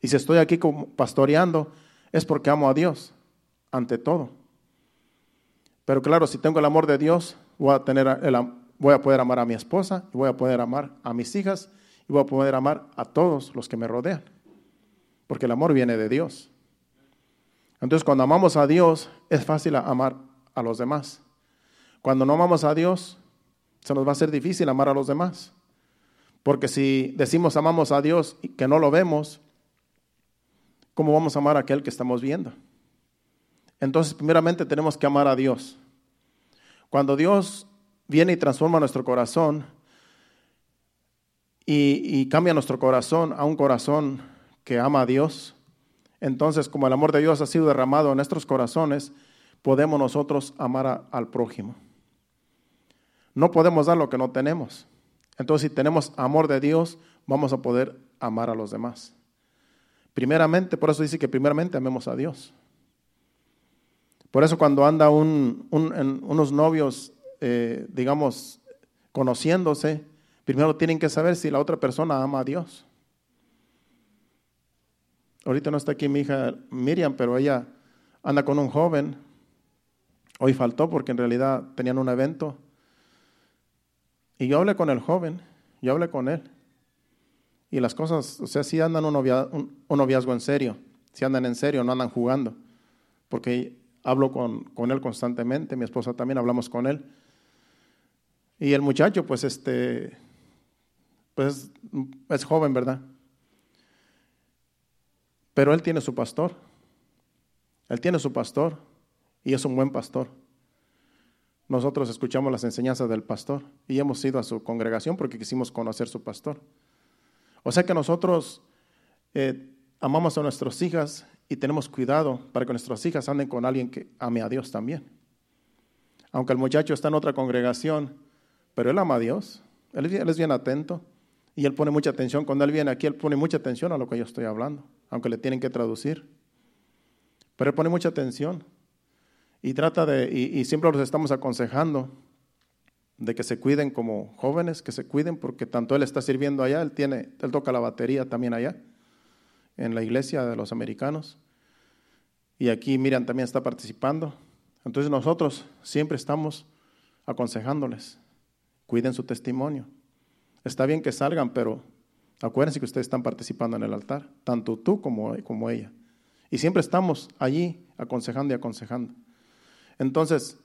Y si estoy aquí pastoreando, es porque amo a Dios, ante todo. Pero claro, si tengo el amor de Dios, voy a, tener voy a poder amar a mi esposa, voy a poder amar a mis hijas, y voy a poder amar a todos los que me rodean. Porque el amor viene de Dios. Entonces, cuando amamos a Dios, es fácil amar a los demás. Cuando no amamos a Dios, se nos va a ser difícil amar a los demás. Porque si decimos amamos a Dios y que no lo vemos, ¿cómo vamos a amar a aquel que estamos viendo? Entonces, primeramente tenemos que amar a Dios. Cuando Dios viene y transforma nuestro corazón y, cambia nuestro corazón a un corazón que ama a Dios, entonces como el amor de Dios ha sido derramado en nuestros corazones, podemos nosotros amar al prójimo. No podemos dar lo que no tenemos. Entonces, si tenemos amor de Dios, vamos a poder amar a los demás. Primeramente, por eso dice que primeramente amemos a Dios. Por eso cuando anda unos novios, eh, digamos, conociéndose, primero tienen que saber si la otra persona ama a Dios. Ahorita no está aquí mi hija Miriam, pero ella anda con un joven. Hoy faltó porque en realidad tenían un evento y yo hablé con el joven, yo hablé con él. Y las cosas, o sea, sí andan un, noviazgo en serio, si andan en serio, no andan jugando. Porque hablo con, con, él constantemente, mi esposa también hablamos con él. Y el muchacho, pues, este, pues es joven, ¿verdad? Pero él tiene su pastor. Él tiene su pastor y es un buen pastor nosotros escuchamos las enseñanzas del pastor y hemos ido a su congregación porque quisimos conocer su pastor. O sea que nosotros eh, amamos a nuestras hijas y tenemos cuidado para que nuestras hijas anden con alguien que ame a Dios también. Aunque el muchacho está en otra congregación, pero él ama a Dios, él, él es bien atento y él pone mucha atención. Cuando él viene aquí, él pone mucha atención a lo que yo estoy hablando, aunque le tienen que traducir. Pero él pone mucha atención y trata de, y, siempre los estamos aconsejando de que se cuiden como jóvenes, que se cuiden porque tanto él está sirviendo allá, él tiene, él toca la batería también allá, en la iglesia de los americanos. Y aquí Miriam también está participando. Entonces nosotros siempre estamos aconsejándoles, cuiden su testimonio. Está bien que salgan, pero acuérdense que ustedes están participando en el altar, tanto tú como, como ella. Y siempre estamos allí aconsejando y aconsejando. Entonces,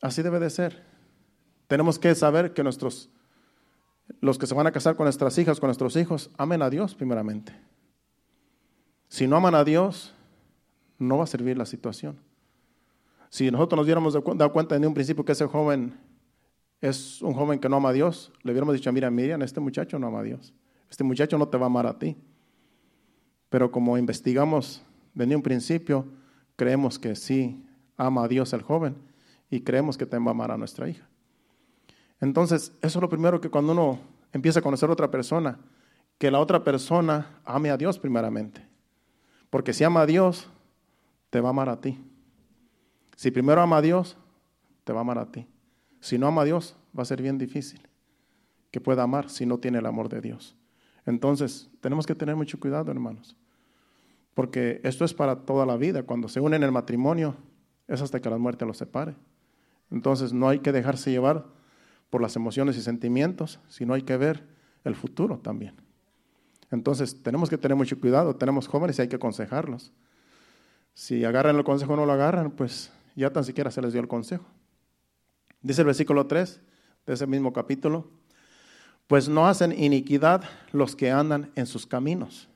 así debe de ser. Tenemos que saber que nuestros, los que se van a casar con nuestras hijas, con nuestros hijos, amen a Dios primeramente. Si no aman a Dios, no va a servir la situación. Si nosotros nos diéramos dado cuenta en un principio que ese joven es un joven que no ama a Dios, le hubiéramos dicho, mira, Miriam, este muchacho no ama a Dios. Este muchacho no te va a amar a ti. Pero como investigamos desde un principio, creemos que sí, ama a Dios el joven y creemos que también va a amar a nuestra hija. Entonces, eso es lo primero que cuando uno empieza a conocer a otra persona, que la otra persona ame a Dios primeramente. Porque si ama a Dios, te va a amar a ti. Si primero ama a Dios, te va a amar a ti. Si no ama a Dios, va a ser bien difícil que pueda amar si no tiene el amor de Dios. Entonces, tenemos que tener mucho cuidado, hermanos. Porque esto es para toda la vida. Cuando se unen en el matrimonio, es hasta que la muerte los separe. Entonces no hay que dejarse llevar por las emociones y sentimientos, sino hay que ver el futuro también. Entonces tenemos que tener mucho cuidado, tenemos jóvenes y hay que aconsejarlos. Si agarran el consejo o no lo agarran, pues ya tan siquiera se les dio el consejo. Dice el versículo 3 de ese mismo capítulo, pues no hacen iniquidad los que andan en sus caminos.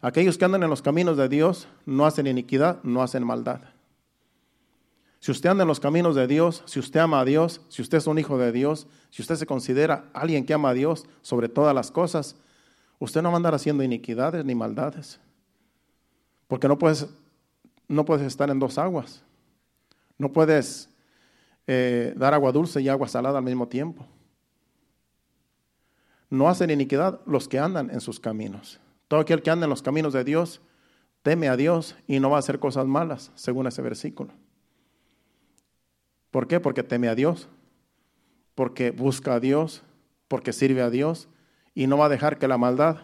Aquellos que andan en los caminos de Dios no hacen iniquidad, no hacen maldad. Si usted anda en los caminos de Dios, si usted ama a Dios, si usted es un hijo de Dios, si usted se considera alguien que ama a Dios sobre todas las cosas, Usted no va a andar haciendo iniquidades ni maldades. Porque no puedes, no puedes estar en dos aguas. No puedes eh, dar agua dulce y agua salada al mismo tiempo. No hacen iniquidad los que andan en sus caminos. Todo aquel que anda en los caminos de Dios teme a Dios y no va a hacer cosas malas, según ese versículo. ¿Por qué? Porque teme a Dios, porque busca a Dios, porque sirve a Dios y no va a dejar que la maldad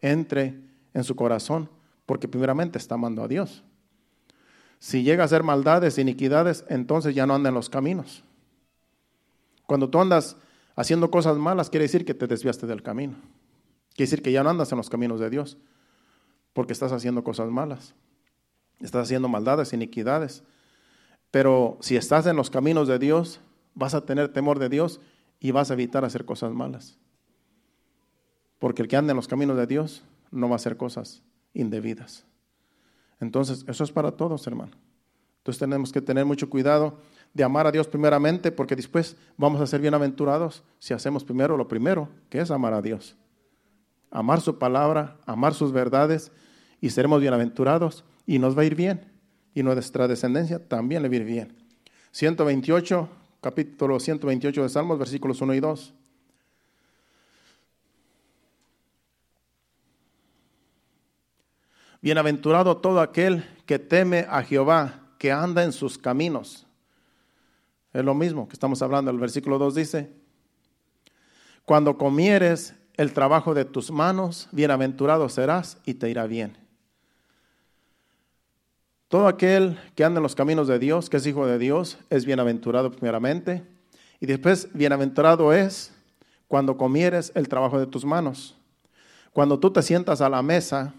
entre en su corazón, porque primeramente está amando a Dios. Si llega a ser maldades, iniquidades, entonces ya no anda en los caminos. Cuando tú andas haciendo cosas malas, quiere decir que te desviaste del camino. Quiere decir que ya no andas en los caminos de Dios, porque estás haciendo cosas malas. Estás haciendo maldades, iniquidades. Pero si estás en los caminos de Dios, vas a tener temor de Dios y vas a evitar hacer cosas malas. Porque el que anda en los caminos de Dios no va a hacer cosas indebidas. Entonces, eso es para todos, hermano. Entonces tenemos que tener mucho cuidado de amar a Dios primeramente, porque después vamos a ser bienaventurados si hacemos primero lo primero, que es amar a Dios. Amar su palabra, amar sus verdades, y seremos bienaventurados, y nos va a ir bien, y nuestra descendencia también le va a ir bien. 128, capítulo 128 de Salmos, versículos 1 y 2. Bienaventurado todo aquel que teme a Jehová, que anda en sus caminos. Es lo mismo que estamos hablando. El versículo 2 dice, cuando comieres el trabajo de tus manos, bienaventurado serás y te irá bien. Todo aquel que anda en los caminos de Dios, que es hijo de Dios, es bienaventurado primeramente. Y después, bienaventurado es cuando comieres el trabajo de tus manos. Cuando tú te sientas a la mesa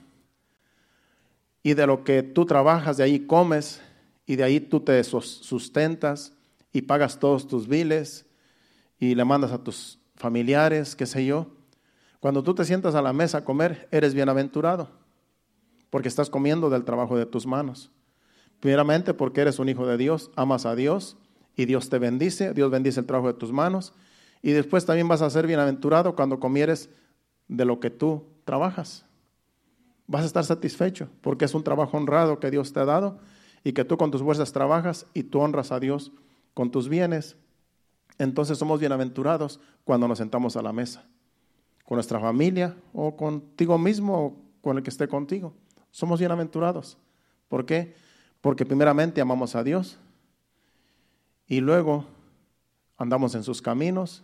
y de lo que tú trabajas, de ahí comes y de ahí tú te sustentas y pagas todos tus biles y le mandas a tus familiares, qué sé yo. Cuando tú te sientas a la mesa a comer, eres bienaventurado, porque estás comiendo del trabajo de tus manos. Primeramente porque eres un hijo de Dios, amas a Dios y Dios te bendice, Dios bendice el trabajo de tus manos. Y después también vas a ser bienaventurado cuando comieres de lo que tú trabajas vas a estar satisfecho porque es un trabajo honrado que Dios te ha dado y que tú con tus fuerzas trabajas y tú honras a Dios con tus bienes. Entonces somos bienaventurados cuando nos sentamos a la mesa, con nuestra familia o contigo mismo o con el que esté contigo. Somos bienaventurados. ¿Por qué? Porque primeramente amamos a Dios y luego andamos en sus caminos,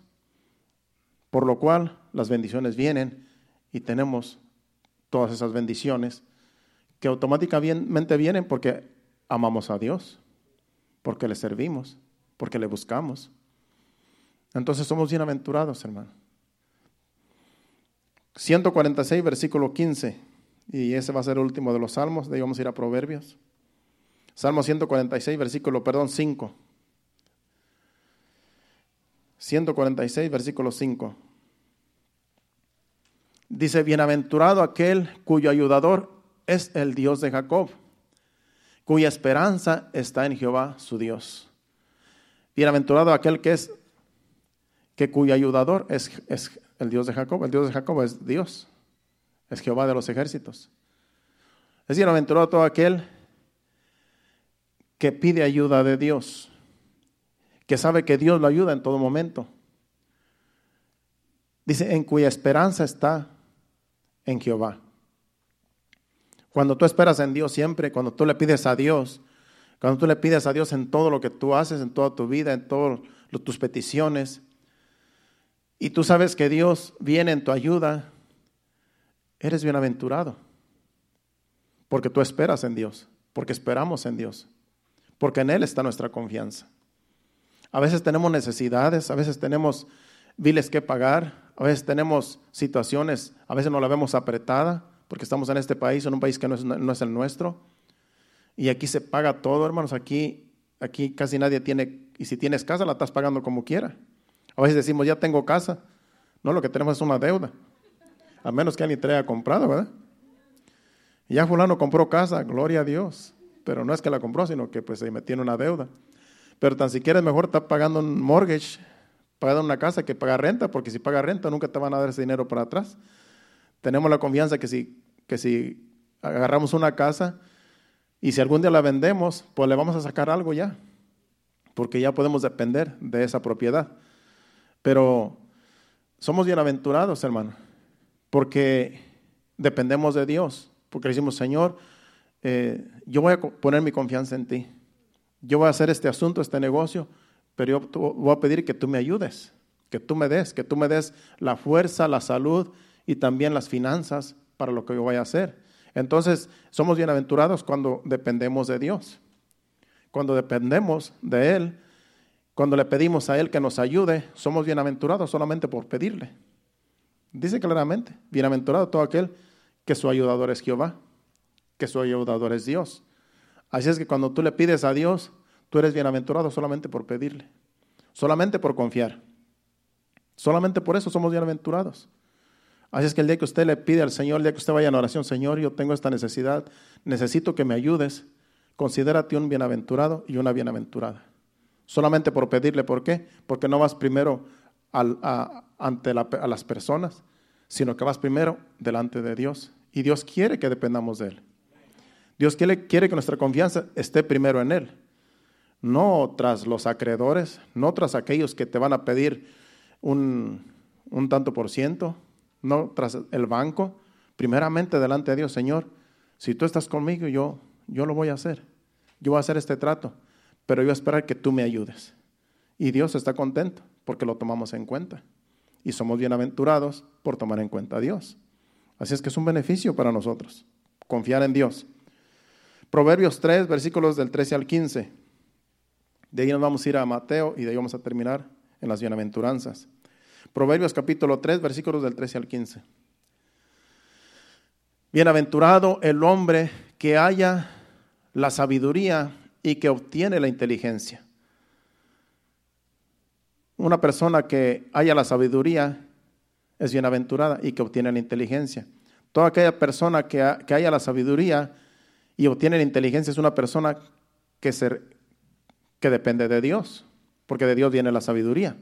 por lo cual las bendiciones vienen y tenemos todas esas bendiciones que automáticamente vienen porque amamos a Dios, porque le servimos, porque le buscamos. Entonces somos bienaventurados, hermano. 146, versículo 15. Y ese va a ser el último de los salmos. De ir a Proverbios. Salmo 146, versículo, perdón, 5. 146, versículo 5. Dice, bienaventurado aquel cuyo ayudador es el Dios de Jacob, cuya esperanza está en Jehová su Dios. Bienaventurado aquel que es, que cuyo ayudador es, es el Dios de Jacob. El Dios de Jacob es Dios, es Jehová de los ejércitos. Es bienaventurado todo aquel que pide ayuda de Dios, que sabe que Dios lo ayuda en todo momento. Dice, en cuya esperanza está en Jehová. Cuando tú esperas en Dios siempre, cuando tú le pides a Dios, cuando tú le pides a Dios en todo lo que tú haces, en toda tu vida, en todas tus peticiones, y tú sabes que Dios viene en tu ayuda, eres bienaventurado. Porque tú esperas en Dios, porque esperamos en Dios, porque en Él está nuestra confianza. A veces tenemos necesidades, a veces tenemos viles que pagar, a veces tenemos situaciones, a veces no la vemos apretada, porque estamos en este país, en un país que no es, el nuestro. Y aquí se paga todo, hermanos. Aquí, aquí casi nadie tiene, y si tienes casa, la estás pagando como quiera. A veces decimos, ya tengo casa. No, lo que tenemos es una deuda. A menos que alguien traiga comprado, ¿verdad? Ya fulano compró casa, gloria a Dios. Pero no es que la compró, sino que pues se metió en una deuda. Pero tan siquiera es mejor estar pagando un mortgage pagar una casa que pagar renta, porque si pagas renta nunca te van a dar ese dinero para atrás. Tenemos la confianza que si, que si agarramos una casa y si algún día la vendemos, pues le vamos a sacar algo ya, porque ya podemos depender de esa propiedad. Pero somos bienaventurados, hermano, porque dependemos de Dios, porque decimos, Señor, eh, yo voy a poner mi confianza en ti. Yo voy a hacer este asunto, este negocio, pero yo voy a pedir que tú me ayudes, que tú me des, que tú me des la fuerza, la salud y también las finanzas para lo que yo voy a hacer. Entonces, somos bienaventurados cuando dependemos de Dios. Cuando dependemos de Él, cuando le pedimos a Él que nos ayude, somos bienaventurados solamente por pedirle. Dice claramente, bienaventurado todo aquel que su ayudador es Jehová, que su ayudador es Dios. Así es que cuando tú le pides a Dios, tú eres bienaventurado solamente por pedirle, solamente por confiar. Solamente por eso somos bienaventurados. Así es que el día que usted le pide al Señor, el día que usted vaya en oración, Señor, yo tengo esta necesidad, necesito que me ayudes, considérate un bienaventurado y una bienaventurada. Solamente por pedirle, ¿por qué? Porque no vas primero ante a las personas, sino que vas primero delante de Dios. Y Dios quiere que dependamos de Él. Dios quiere, quiere que nuestra confianza esté primero en Él, no tras los acreedores, no tras aquellos que te van a pedir un, un tanto por ciento, no tras el banco, primeramente delante de Dios, Señor, si tú estás conmigo, yo, yo lo voy a hacer. Yo voy a hacer este trato, pero yo voy a esperar que tú me ayudes. Y Dios está contento porque lo tomamos en cuenta. Y somos bienaventurados por tomar en cuenta a Dios. Así es que es un beneficio para nosotros, confiar en Dios. Proverbios 3, versículos del 13 al 15. De ahí nos vamos a ir a Mateo y de ahí vamos a terminar en las bienaventuranzas. Proverbios capítulo 3, versículos del 13 al 15. Bienaventurado el hombre que haya la sabiduría y que obtiene la inteligencia. Una persona que haya la sabiduría es bienaventurada y que obtiene la inteligencia. Toda aquella persona que, haya la sabiduría y obtiene la inteligencia es una persona que, que depende de Dios, porque de Dios viene la sabiduría.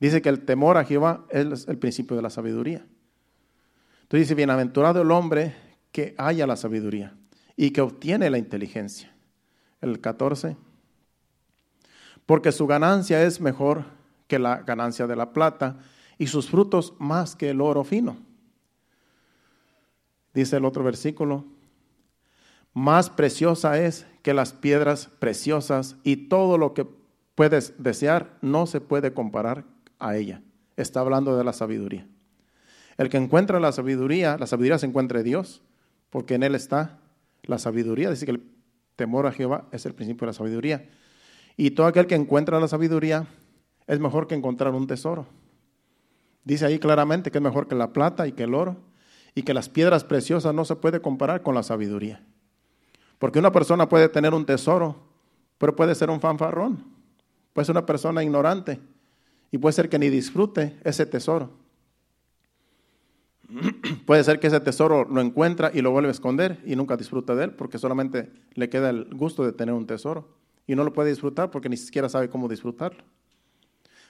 Dice que el temor a Jehová es el principio de la sabiduría. Dice, bienaventurado el hombre que haya la sabiduría y que obtiene la inteligencia. El 14. Porque su ganancia es mejor que la ganancia de la plata y sus frutos más que el oro fino. Dice el otro versículo, más preciosa es que las piedras preciosas y todo lo que puedes desear no se puede comparar a ella. Está hablando de la sabiduría. El que encuentra la sabiduría, la sabiduría se encuentra en Dios, porque en Él está la sabiduría. Dice que el temor a Jehová es el principio de la sabiduría. Y todo aquel que encuentra la sabiduría es mejor que encontrar un tesoro. Dice ahí claramente que es mejor que la plata y que el oro y que las piedras preciosas no se puede comparar con la sabiduría. Porque una persona puede tener un tesoro, pero puede ser un fanfarrón, puede ser una persona ignorante y puede ser que ni disfrute ese tesoro. Puede ser que ese tesoro lo encuentra y lo vuelve a esconder y nunca disfruta de él porque solamente le queda el gusto de tener un tesoro y no lo puede disfrutar porque ni siquiera sabe cómo disfrutarlo.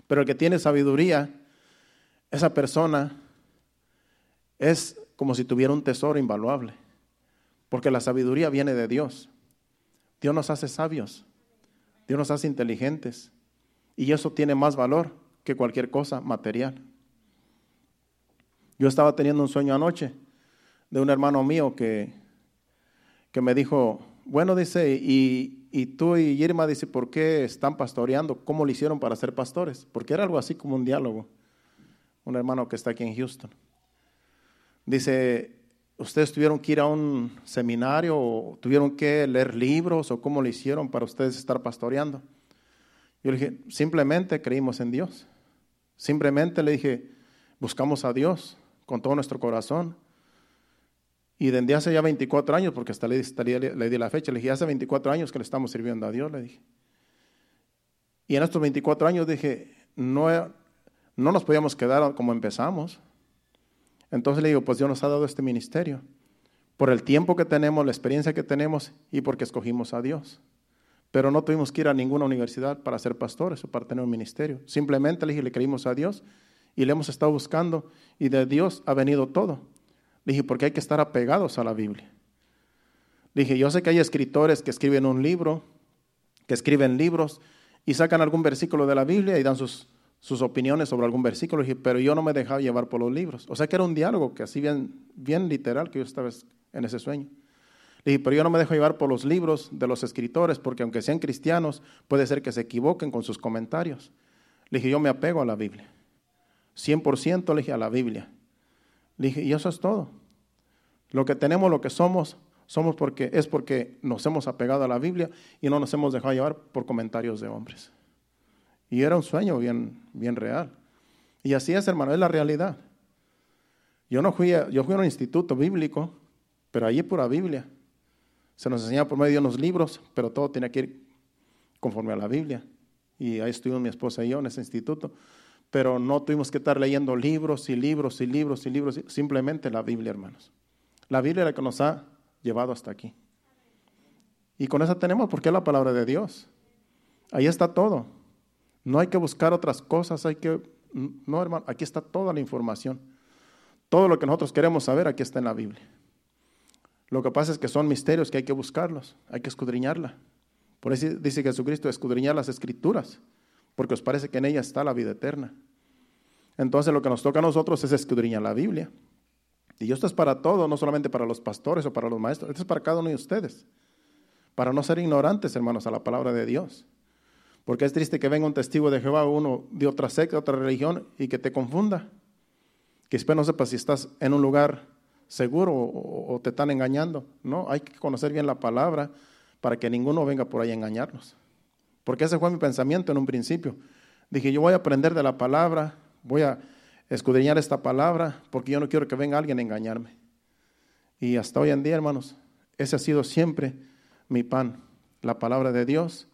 Pero el que tiene sabiduría, esa persona es como si tuviera un tesoro invaluable, porque la sabiduría viene de Dios. Dios nos hace sabios, Dios nos hace inteligentes y eso tiene más valor que cualquier cosa material. Yo estaba teniendo un sueño anoche de un hermano mío que, que me dijo, bueno, dice, y, y tú y Irma, dice, ¿por qué están pastoreando? ¿Cómo lo hicieron para ser pastores? Porque era algo así como un diálogo. Un hermano que está aquí en Houston. Dice, ¿ustedes tuvieron que ir a un seminario o tuvieron que leer libros o cómo lo hicieron para ustedes estar pastoreando? Yo le dije, simplemente creímos en Dios. Simplemente le dije, buscamos a Dios con todo nuestro corazón. Y desde hace ya 24 años, porque hasta le, le, di la fecha, le dije, hace 24 años que le estamos sirviendo a Dios, le dije. Y en estos 24 años dije, no, no nos podíamos quedar como empezamos. Entonces le digo, pues Dios nos ha dado este ministerio, por el tiempo que tenemos, la experiencia que tenemos y porque escogimos a Dios. Pero no tuvimos que ir a ninguna universidad para ser pastores o para tener un ministerio. Simplemente le dije, le creímos a Dios y le hemos estado buscando y de Dios ha venido todo. Le dije, porque hay que estar apegados a la Biblia. Le dije, yo sé que hay escritores que escriben un libro, que escriben libros y sacan algún versículo de la Biblia y dan sus, sus opiniones sobre algún versículo. Pero yo no me dejaba llevar por los libros. O sea que era un diálogo que así bien, bien literal que yo estaba en ese sueño. Le dije, pero yo no me dejo llevar por los libros de los escritores, porque aunque sean cristianos, puede ser que se equivoquen con sus comentarios. Le dije, yo me apego a la Biblia. 100% le dije a la Biblia. Le dije, y eso es todo. Lo que tenemos, lo que somos, somos porque es porque nos hemos apegado a la Biblia y no nos hemos dejado llevar por comentarios de hombres. Y era un sueño bien, bien real. Y así es, hermano, es la realidad. Yo no fui a, yo fui a un instituto bíblico, pero allí pura Biblia. Se nos enseñaba por medio de unos libros, pero todo tenía que ir conforme a la Biblia. Y ahí estuvimos mi esposa y yo en ese instituto. Pero no tuvimos que estar leyendo libros y libros y libros y libros, simplemente la Biblia, hermanos. La Biblia es la que nos ha llevado hasta aquí. Y con esa tenemos porque es la palabra de Dios. Ahí está todo. No hay que buscar otras cosas, hay que... No, hermano, aquí está toda la información. Todo lo que nosotros queremos saber, aquí está en la Biblia. Lo que pasa es que son misterios que hay que buscarlos, hay que escudriñarla. Por eso dice Jesucristo, escudriñar las escrituras, porque os parece que en ella está la vida eterna. Entonces lo que nos toca a nosotros es escudriñar la Biblia. Y esto es para todos, no solamente para los pastores o para los maestros, esto es para cada uno de ustedes. Para no ser ignorantes, hermanos, a la palabra de Dios. Porque es triste que venga un testigo de Jehová, uno de otra secta, otra religión, y que te confunda. Que después no sepas si estás en un lugar seguro o, te están engañando. No, hay que conocer bien la palabra para que ninguno venga por ahí a engañarnos. Porque ese fue mi pensamiento en un principio. Dije, yo voy a aprender de la palabra, voy a escudriñar esta palabra porque yo no quiero que venga alguien a engañarme. Y hasta hoy en día, hermanos, ese ha sido siempre mi pan, la palabra de Dios,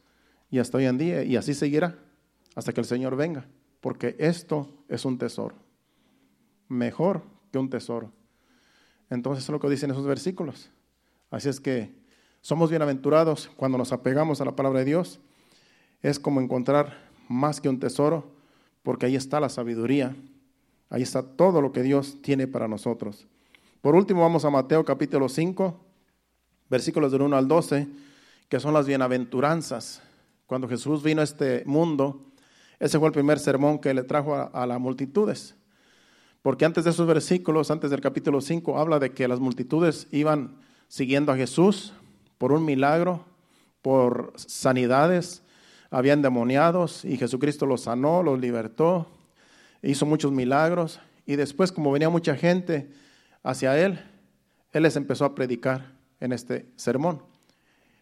y hasta hoy en día, y así seguirá hasta que el Señor venga, porque esto es un tesoro, mejor que un tesoro. Entonces, es lo que dicen esos versículos. Así es que somos bienaventurados cuando nos apegamos a la palabra de Dios. Es como encontrar más que un tesoro, porque ahí está la sabiduría Ahí está todo lo que Dios tiene para nosotros. Por último, vamos a Mateo capítulo 5, versículos del 1 al 12, que son las bienaventuranzas. Cuando Jesús vino a este mundo, ese fue el primer sermón que le trajo a, las multitudes. Porque antes de esos versículos, antes del capítulo 5, habla de que las multitudes iban siguiendo a Jesús por un milagro, por sanidades, habían demoniados y Jesucristo los sanó, los libertó, hizo muchos milagros y después como venía mucha gente hacia él, él les empezó a predicar en este sermón.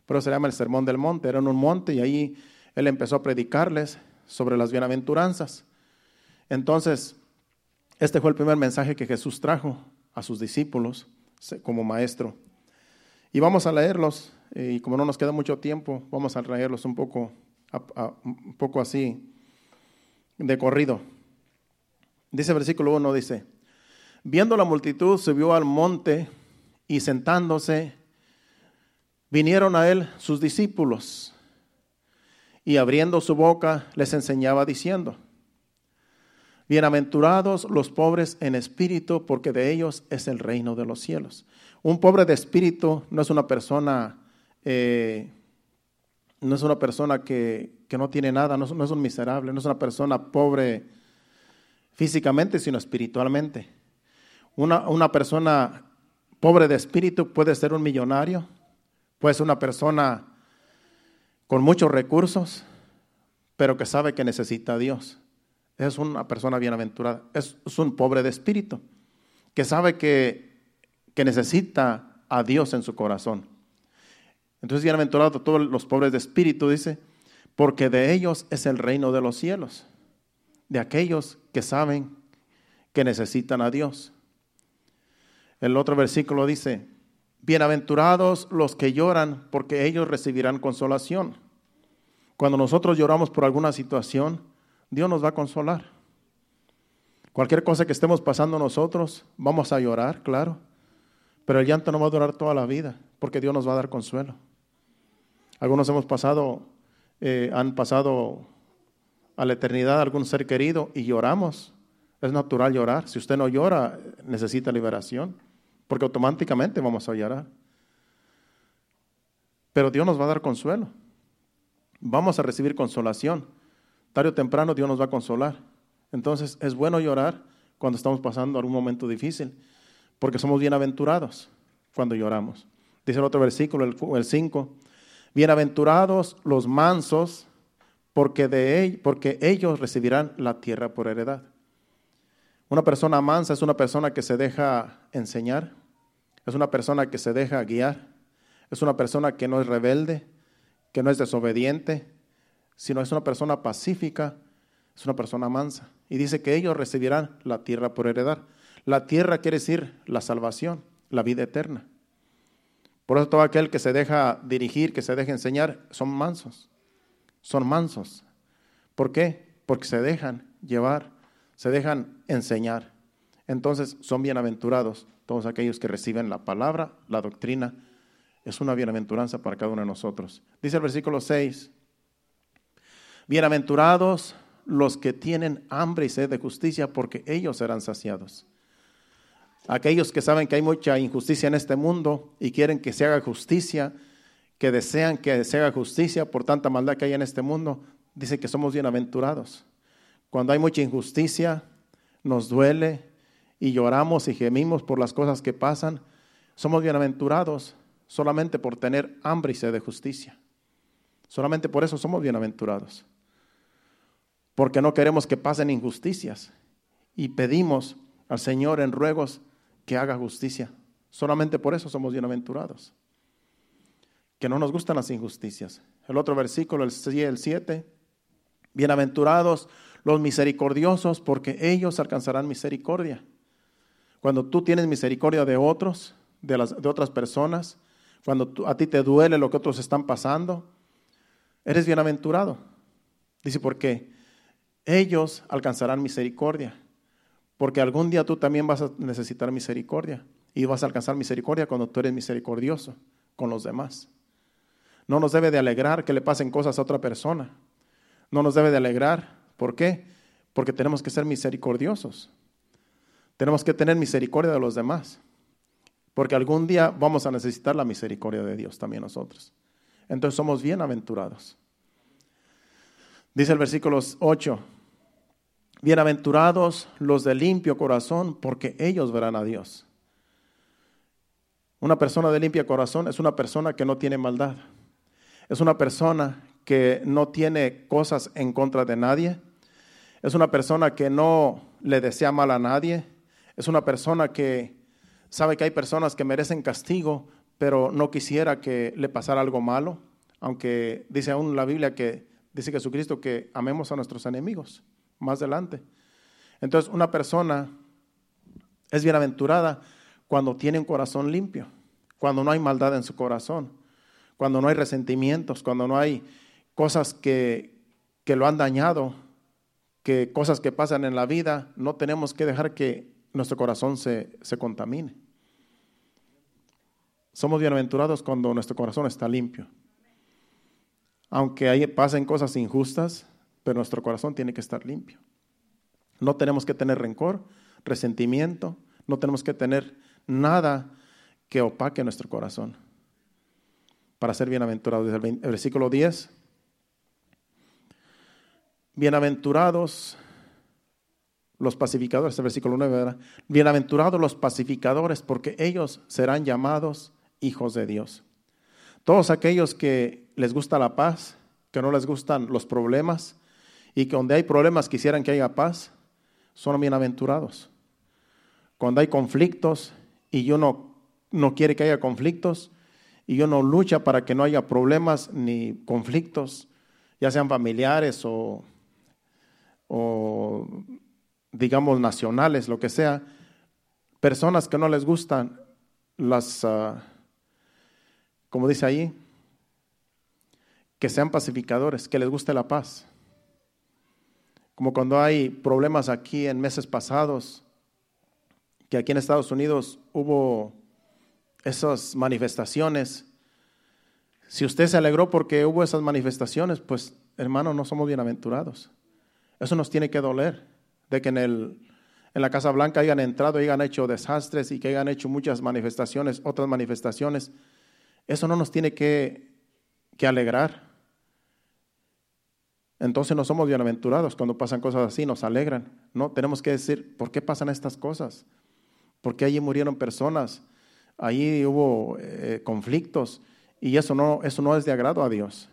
Pero se llama el Sermón del Monte, era en un monte y ahí él empezó a predicarles sobre las bienaventuranzas. Entonces, este fue el primer mensaje que Jesús trajo a sus discípulos como maestro. Y vamos a leerlos, y como no nos queda mucho tiempo, vamos a leerlos un poco, un poco así de corrido. Dice versículo 1, dice, viendo la multitud subió al monte y sentándose, vinieron a él sus discípulos y abriendo su boca les enseñaba diciendo, Bienaventurados los pobres en espíritu, porque de ellos es el reino de los cielos. Un pobre de espíritu no es una persona, eh, no es una persona que, no tiene nada, no es un miserable, no es una persona pobre físicamente, sino espiritualmente. Una, una persona pobre de espíritu puede ser un millonario, puede una persona con muchos recursos, pero que sabe que necesita a Dios. Es una persona bienaventurada, es, un pobre de espíritu, que sabe que, que necesita a Dios en su corazón. Entonces, bienaventurado todos los pobres de espíritu, dice, porque de ellos es el reino de los cielos de aquellos que saben que necesitan a Dios. El otro versículo dice, bienaventurados los que lloran, porque ellos recibirán consolación. Cuando nosotros lloramos por alguna situación, Dios nos va a consolar. Cualquier cosa que estemos pasando nosotros, vamos a llorar, claro, pero el llanto no va a durar toda la vida, porque Dios nos va a dar consuelo. Algunos hemos pasado, eh, han pasado a la eternidad algún ser querido y lloramos. Es natural llorar. Si usted no llora, necesita liberación. Porque automáticamente vamos a llorar. Pero Dios nos va a dar consuelo. Vamos a recibir consolación. Tarde o temprano Dios nos va a consolar. Entonces es bueno llorar cuando estamos pasando algún momento difícil, porque somos bienaventurados cuando lloramos. Dice el otro versículo, el 5, bienaventurados los mansos, porque, de, porque ellos recibirán la tierra por heredad. Una persona mansa es una persona que se deja enseñar, es una persona que se deja guiar, es una persona que no es rebelde, que no es desobediente, sino es una persona pacífica, es una persona mansa. Y dice que ellos recibirán la tierra por heredar. La tierra quiere decir la salvación, la vida eterna. Por eso todo aquel que se deja dirigir, que se deja enseñar, son mansos. Son mansos. ¿Por qué? Porque se dejan llevar, se dejan enseñar. Entonces son bienaventurados todos aquellos que reciben la palabra, la doctrina. Es una bienaventuranza para cada uno de nosotros. Dice el versículo 6. Bienaventurados los que tienen hambre y sed de justicia, porque ellos serán saciados. Aquellos que saben que hay mucha injusticia en este mundo y quieren que se haga justicia, que desean que se haga justicia por tanta maldad que hay en este mundo, dice que somos bienaventurados. Cuando hay mucha injusticia, nos duele y lloramos y gemimos por las cosas que pasan, somos bienaventurados solamente por tener hambre y sed de justicia. Solamente por eso somos bienaventurados. Porque no queremos que pasen injusticias y pedimos al Señor en ruegos que haga justicia. Solamente por eso somos bienaventurados. Que no nos gustan las injusticias. El otro versículo, el 7. Bienaventurados los misericordiosos, porque ellos alcanzarán misericordia. Cuando tú tienes misericordia de otros, de, las, de otras personas, cuando a ti te duele lo que otros están pasando, eres bienaventurado. Dice, ¿por qué? Ellos alcanzarán misericordia. Porque algún día tú también vas a necesitar misericordia y vas a alcanzar misericordia cuando tú eres misericordioso con los demás. No nos debe de alegrar que le pasen cosas a otra persona. No nos debe de alegrar. ¿Por qué? Porque tenemos que ser misericordiosos. Tenemos que tener misericordia de los demás. Porque algún día vamos a necesitar la misericordia de Dios también nosotros. Entonces somos bienaventurados. Dice el versículo 8, Bienaventurados los de limpio corazón, porque ellos verán a Dios. Una persona de limpio corazón es una persona que no tiene maldad. Es una persona que no tiene cosas en contra de nadie. Es una persona que no le desea mal a nadie. Es una persona que sabe que hay personas que merecen castigo, pero no quisiera que le pasara algo malo. Aunque dice aún la Biblia que dice Jesucristo que amemos a nuestros enemigos más adelante. Entonces, una persona es bienaventurada cuando tiene un corazón limpio, cuando no hay maldad en su corazón, cuando no hay resentimientos, cuando no hay cosas que, que lo han dañado, que cosas que pasan en la vida, no tenemos que dejar que nuestro corazón se, se contamine. Somos bienaventurados cuando nuestro corazón está limpio. Aunque ahí pasen cosas injustas, pero nuestro corazón tiene que estar limpio. No tenemos que tener rencor, resentimiento, no tenemos que tener nada que opaque nuestro corazón para ser bienaventurados. el versículo 10. Bienaventurados los pacificadores, el versículo 9, ¿verdad? Bienaventurados los pacificadores, porque ellos serán llamados hijos de Dios. Todos aquellos que les gusta la paz, que no les gustan los problemas, y que donde hay problemas quisieran que haya paz, son bienaventurados. Cuando hay conflictos y uno no quiere que haya conflictos y uno lucha para que no haya problemas ni conflictos, ya sean familiares o, digamos nacionales, lo que sea, personas que no les gustan las, ah, como dice ahí, que sean pacificadores, que les guste la paz. Como cuando hay problemas aquí en meses pasados, que aquí en Estados Unidos hubo esas manifestaciones. Si usted se alegró porque hubo esas manifestaciones, pues hermano, no somos bienaventurados. Eso nos tiene que doler, de que en el, en la Casa Blanca hayan entrado hayan hecho desastres y que hayan hecho muchas manifestaciones, otras manifestaciones, eso no nos tiene que, que alegrar. Entonces no somos bienaventurados cuando pasan cosas así, nos alegran. No, tenemos que decir, ¿por qué pasan estas cosas? ¿Por qué allí murieron personas? Allí hubo eh, conflictos y eso no, eso no es de agrado a Dios.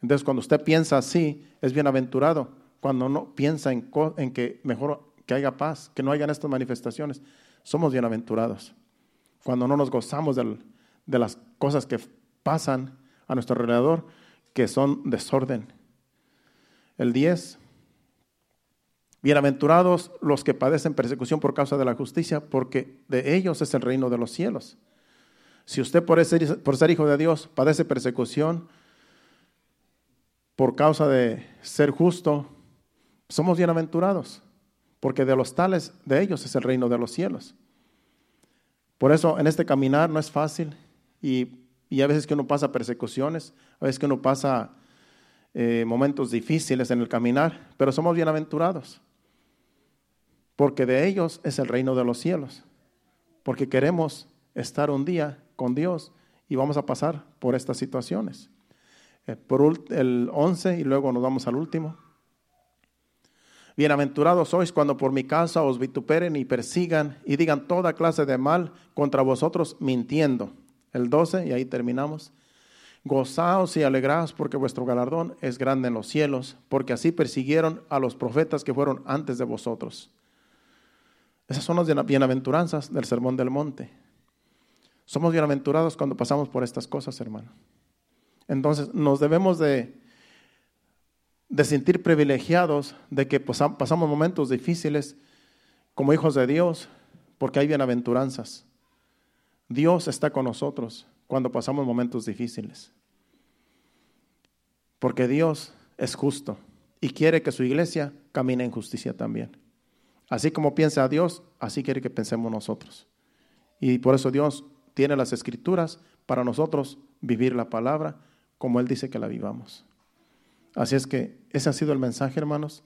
Entonces cuando usted piensa así, es bienaventurado. Cuando no piensa en, que mejor que haya paz, que no hayan estas manifestaciones, somos bienaventurados. Cuando no nos gozamos de las cosas que pasan a nuestro alrededor, que son desorden. El 10. Bienaventurados los que padecen persecución por causa de la justicia, porque de ellos es el reino de los cielos. Si usted por ser, por ser hijo de Dios padece persecución por causa de ser justo, somos bienaventurados porque de los tales de ellos es el reino de los cielos. Por eso en este caminar no es fácil y, a veces que uno pasa persecuciones, a veces que uno pasa eh, momentos difíciles en el caminar, pero somos bienaventurados, porque de ellos es el reino de los cielos, porque queremos estar un día con Dios y vamos a pasar por estas situaciones. Eh, por el 11 y luego nos vamos al último. Bienaventurados sois cuando por mi causa os vituperen y persigan y digan toda clase de mal contra vosotros mintiendo. El 12, y ahí terminamos. Gozaos y alegraos porque vuestro galardón es grande en los cielos, porque así persiguieron a los profetas que fueron antes de vosotros. Esas son las bienaventuranzas del Sermón del Monte. Somos bienaventurados cuando pasamos por estas cosas, hermano. Entonces nos debemos de de sentir privilegiados, de que pasamos momentos difíciles como hijos de Dios, porque hay bienaventuranzas. Dios está con nosotros cuando pasamos momentos difíciles. Porque Dios es justo y quiere que su iglesia camine en justicia también. Así como piensa Dios, así quiere que pensemos nosotros. Y por eso Dios tiene las escrituras para nosotros vivir la palabra como Él dice que la vivamos. Así es que ese ha sido el mensaje, hermanos.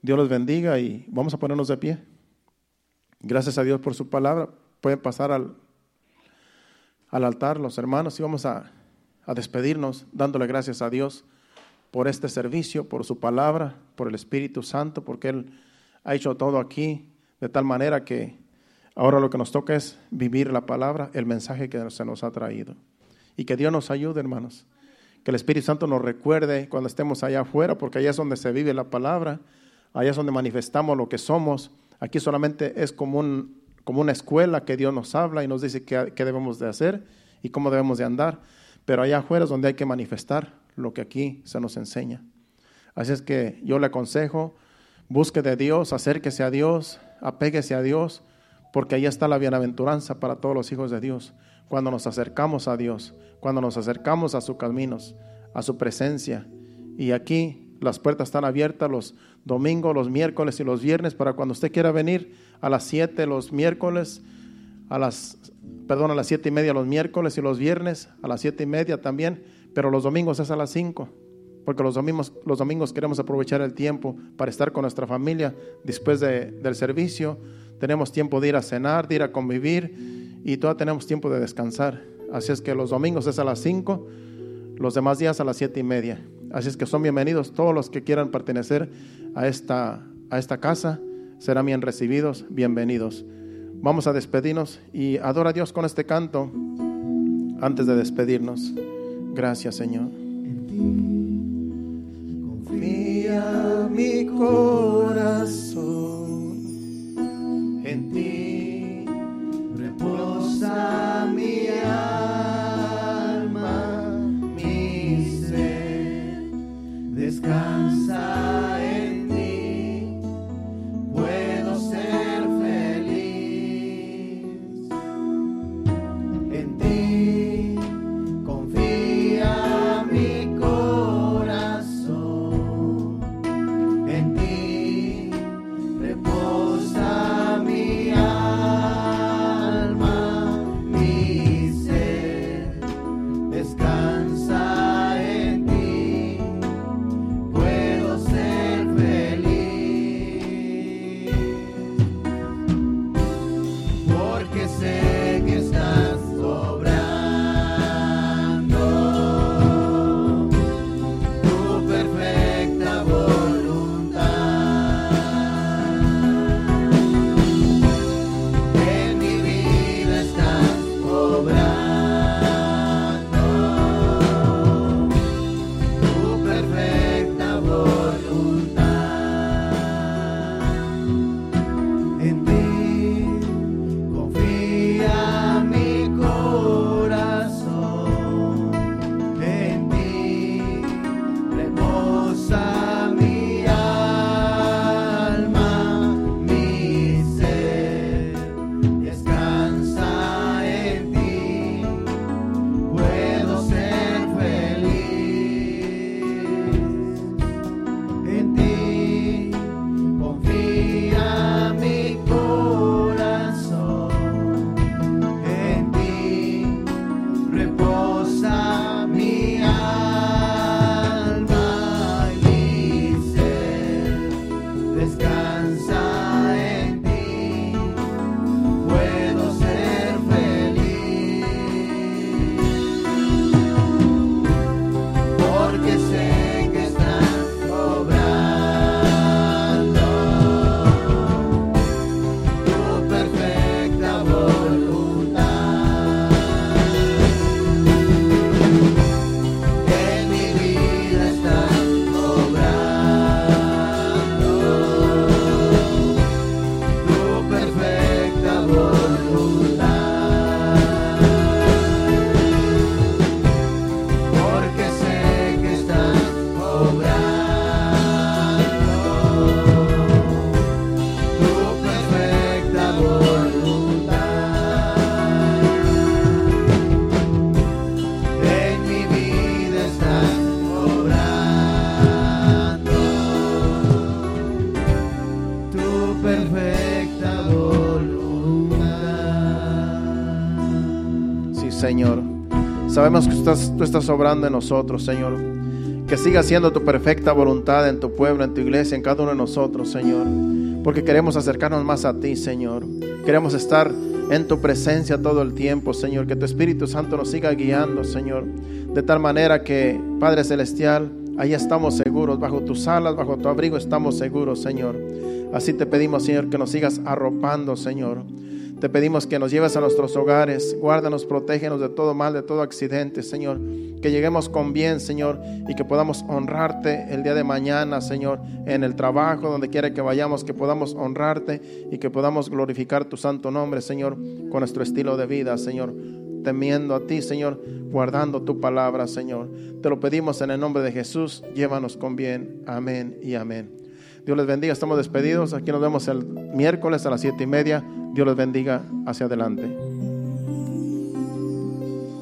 Dios los bendiga y vamos a ponernos de pie. Gracias a Dios por su palabra. Pueden pasar al, al altar los hermanos y vamos a, a despedirnos dándole gracias a Dios por este servicio, por su palabra, por el Espíritu Santo, porque Él ha hecho todo aquí de tal manera que ahora lo que nos toca es vivir la palabra, el mensaje que se nos ha traído. Y que Dios nos ayude, hermanos que el Espíritu Santo nos recuerde cuando estemos allá afuera, porque allá es donde se vive la palabra, allá es donde manifestamos lo que somos. Aquí solamente es como, un, como una escuela que Dios nos habla y nos dice qué, qué debemos de hacer y cómo debemos de andar, pero allá afuera es donde hay que manifestar lo que aquí se nos enseña. Así es que yo le aconsejo, busque de Dios, acérquese a Dios, apéguese a Dios, porque ahí está la bienaventuranza para todos los hijos de Dios cuando nos acercamos a Dios, cuando nos acercamos a sus caminos, a su presencia. Y aquí las puertas están abiertas los domingos, los miércoles y los viernes para cuando usted quiera venir a las 7 los miércoles, a las, perdón, a las siete y media los miércoles y los viernes, a las siete y media también, pero los domingos es a las 5 porque los domingos, los domingos queremos aprovechar el tiempo para estar con nuestra familia después del servicio. Tenemos tiempo de ir a cenar, de ir a convivir y todavía tenemos tiempo de descansar. Así es que los domingos es a las 5, los demás días a las siete y media. Así es que son bienvenidos todos los que quieran pertenecer a esta, a esta casa, serán bien recibidos, bienvenidos. Vamos a despedirnos y adora a Dios con este canto antes de despedirnos. Gracias, Señor. confía mi corazón en ti. Mi alma, mi ser, descansa Sabemos que tú estás obrando en nosotros, Señor. Que siga siendo tu perfecta voluntad en tu pueblo, en tu iglesia, en cada uno de nosotros, Señor. Porque queremos acercarnos más a ti, Señor. Queremos estar en tu presencia todo el tiempo, Señor. Que tu Espíritu Santo nos siga guiando, Señor. De tal manera que, Padre Celestial, ahí estamos seguros. Bajo tus alas, bajo tu abrigo estamos seguros, Señor. Así te pedimos, Señor, que nos sigas arropando, Señor. Te pedimos que nos lleves a nuestros hogares, guárdanos, protégenos de todo mal, de todo accidente, Señor. Que lleguemos con bien, Señor, y que podamos honrarte el día de mañana, Señor, en el trabajo, donde quiera que vayamos, que podamos honrarte y que podamos glorificar tu santo nombre, Señor, con nuestro estilo de vida, Señor. Temiendo a ti, Señor, guardando tu palabra, Señor. Te lo pedimos en el nombre de Jesús. Llévanos con bien. Amén y amén. Dios les bendiga. Estamos despedidos. Aquí nos vemos el miércoles a las siete y media. Dios les bendiga hacia adelante.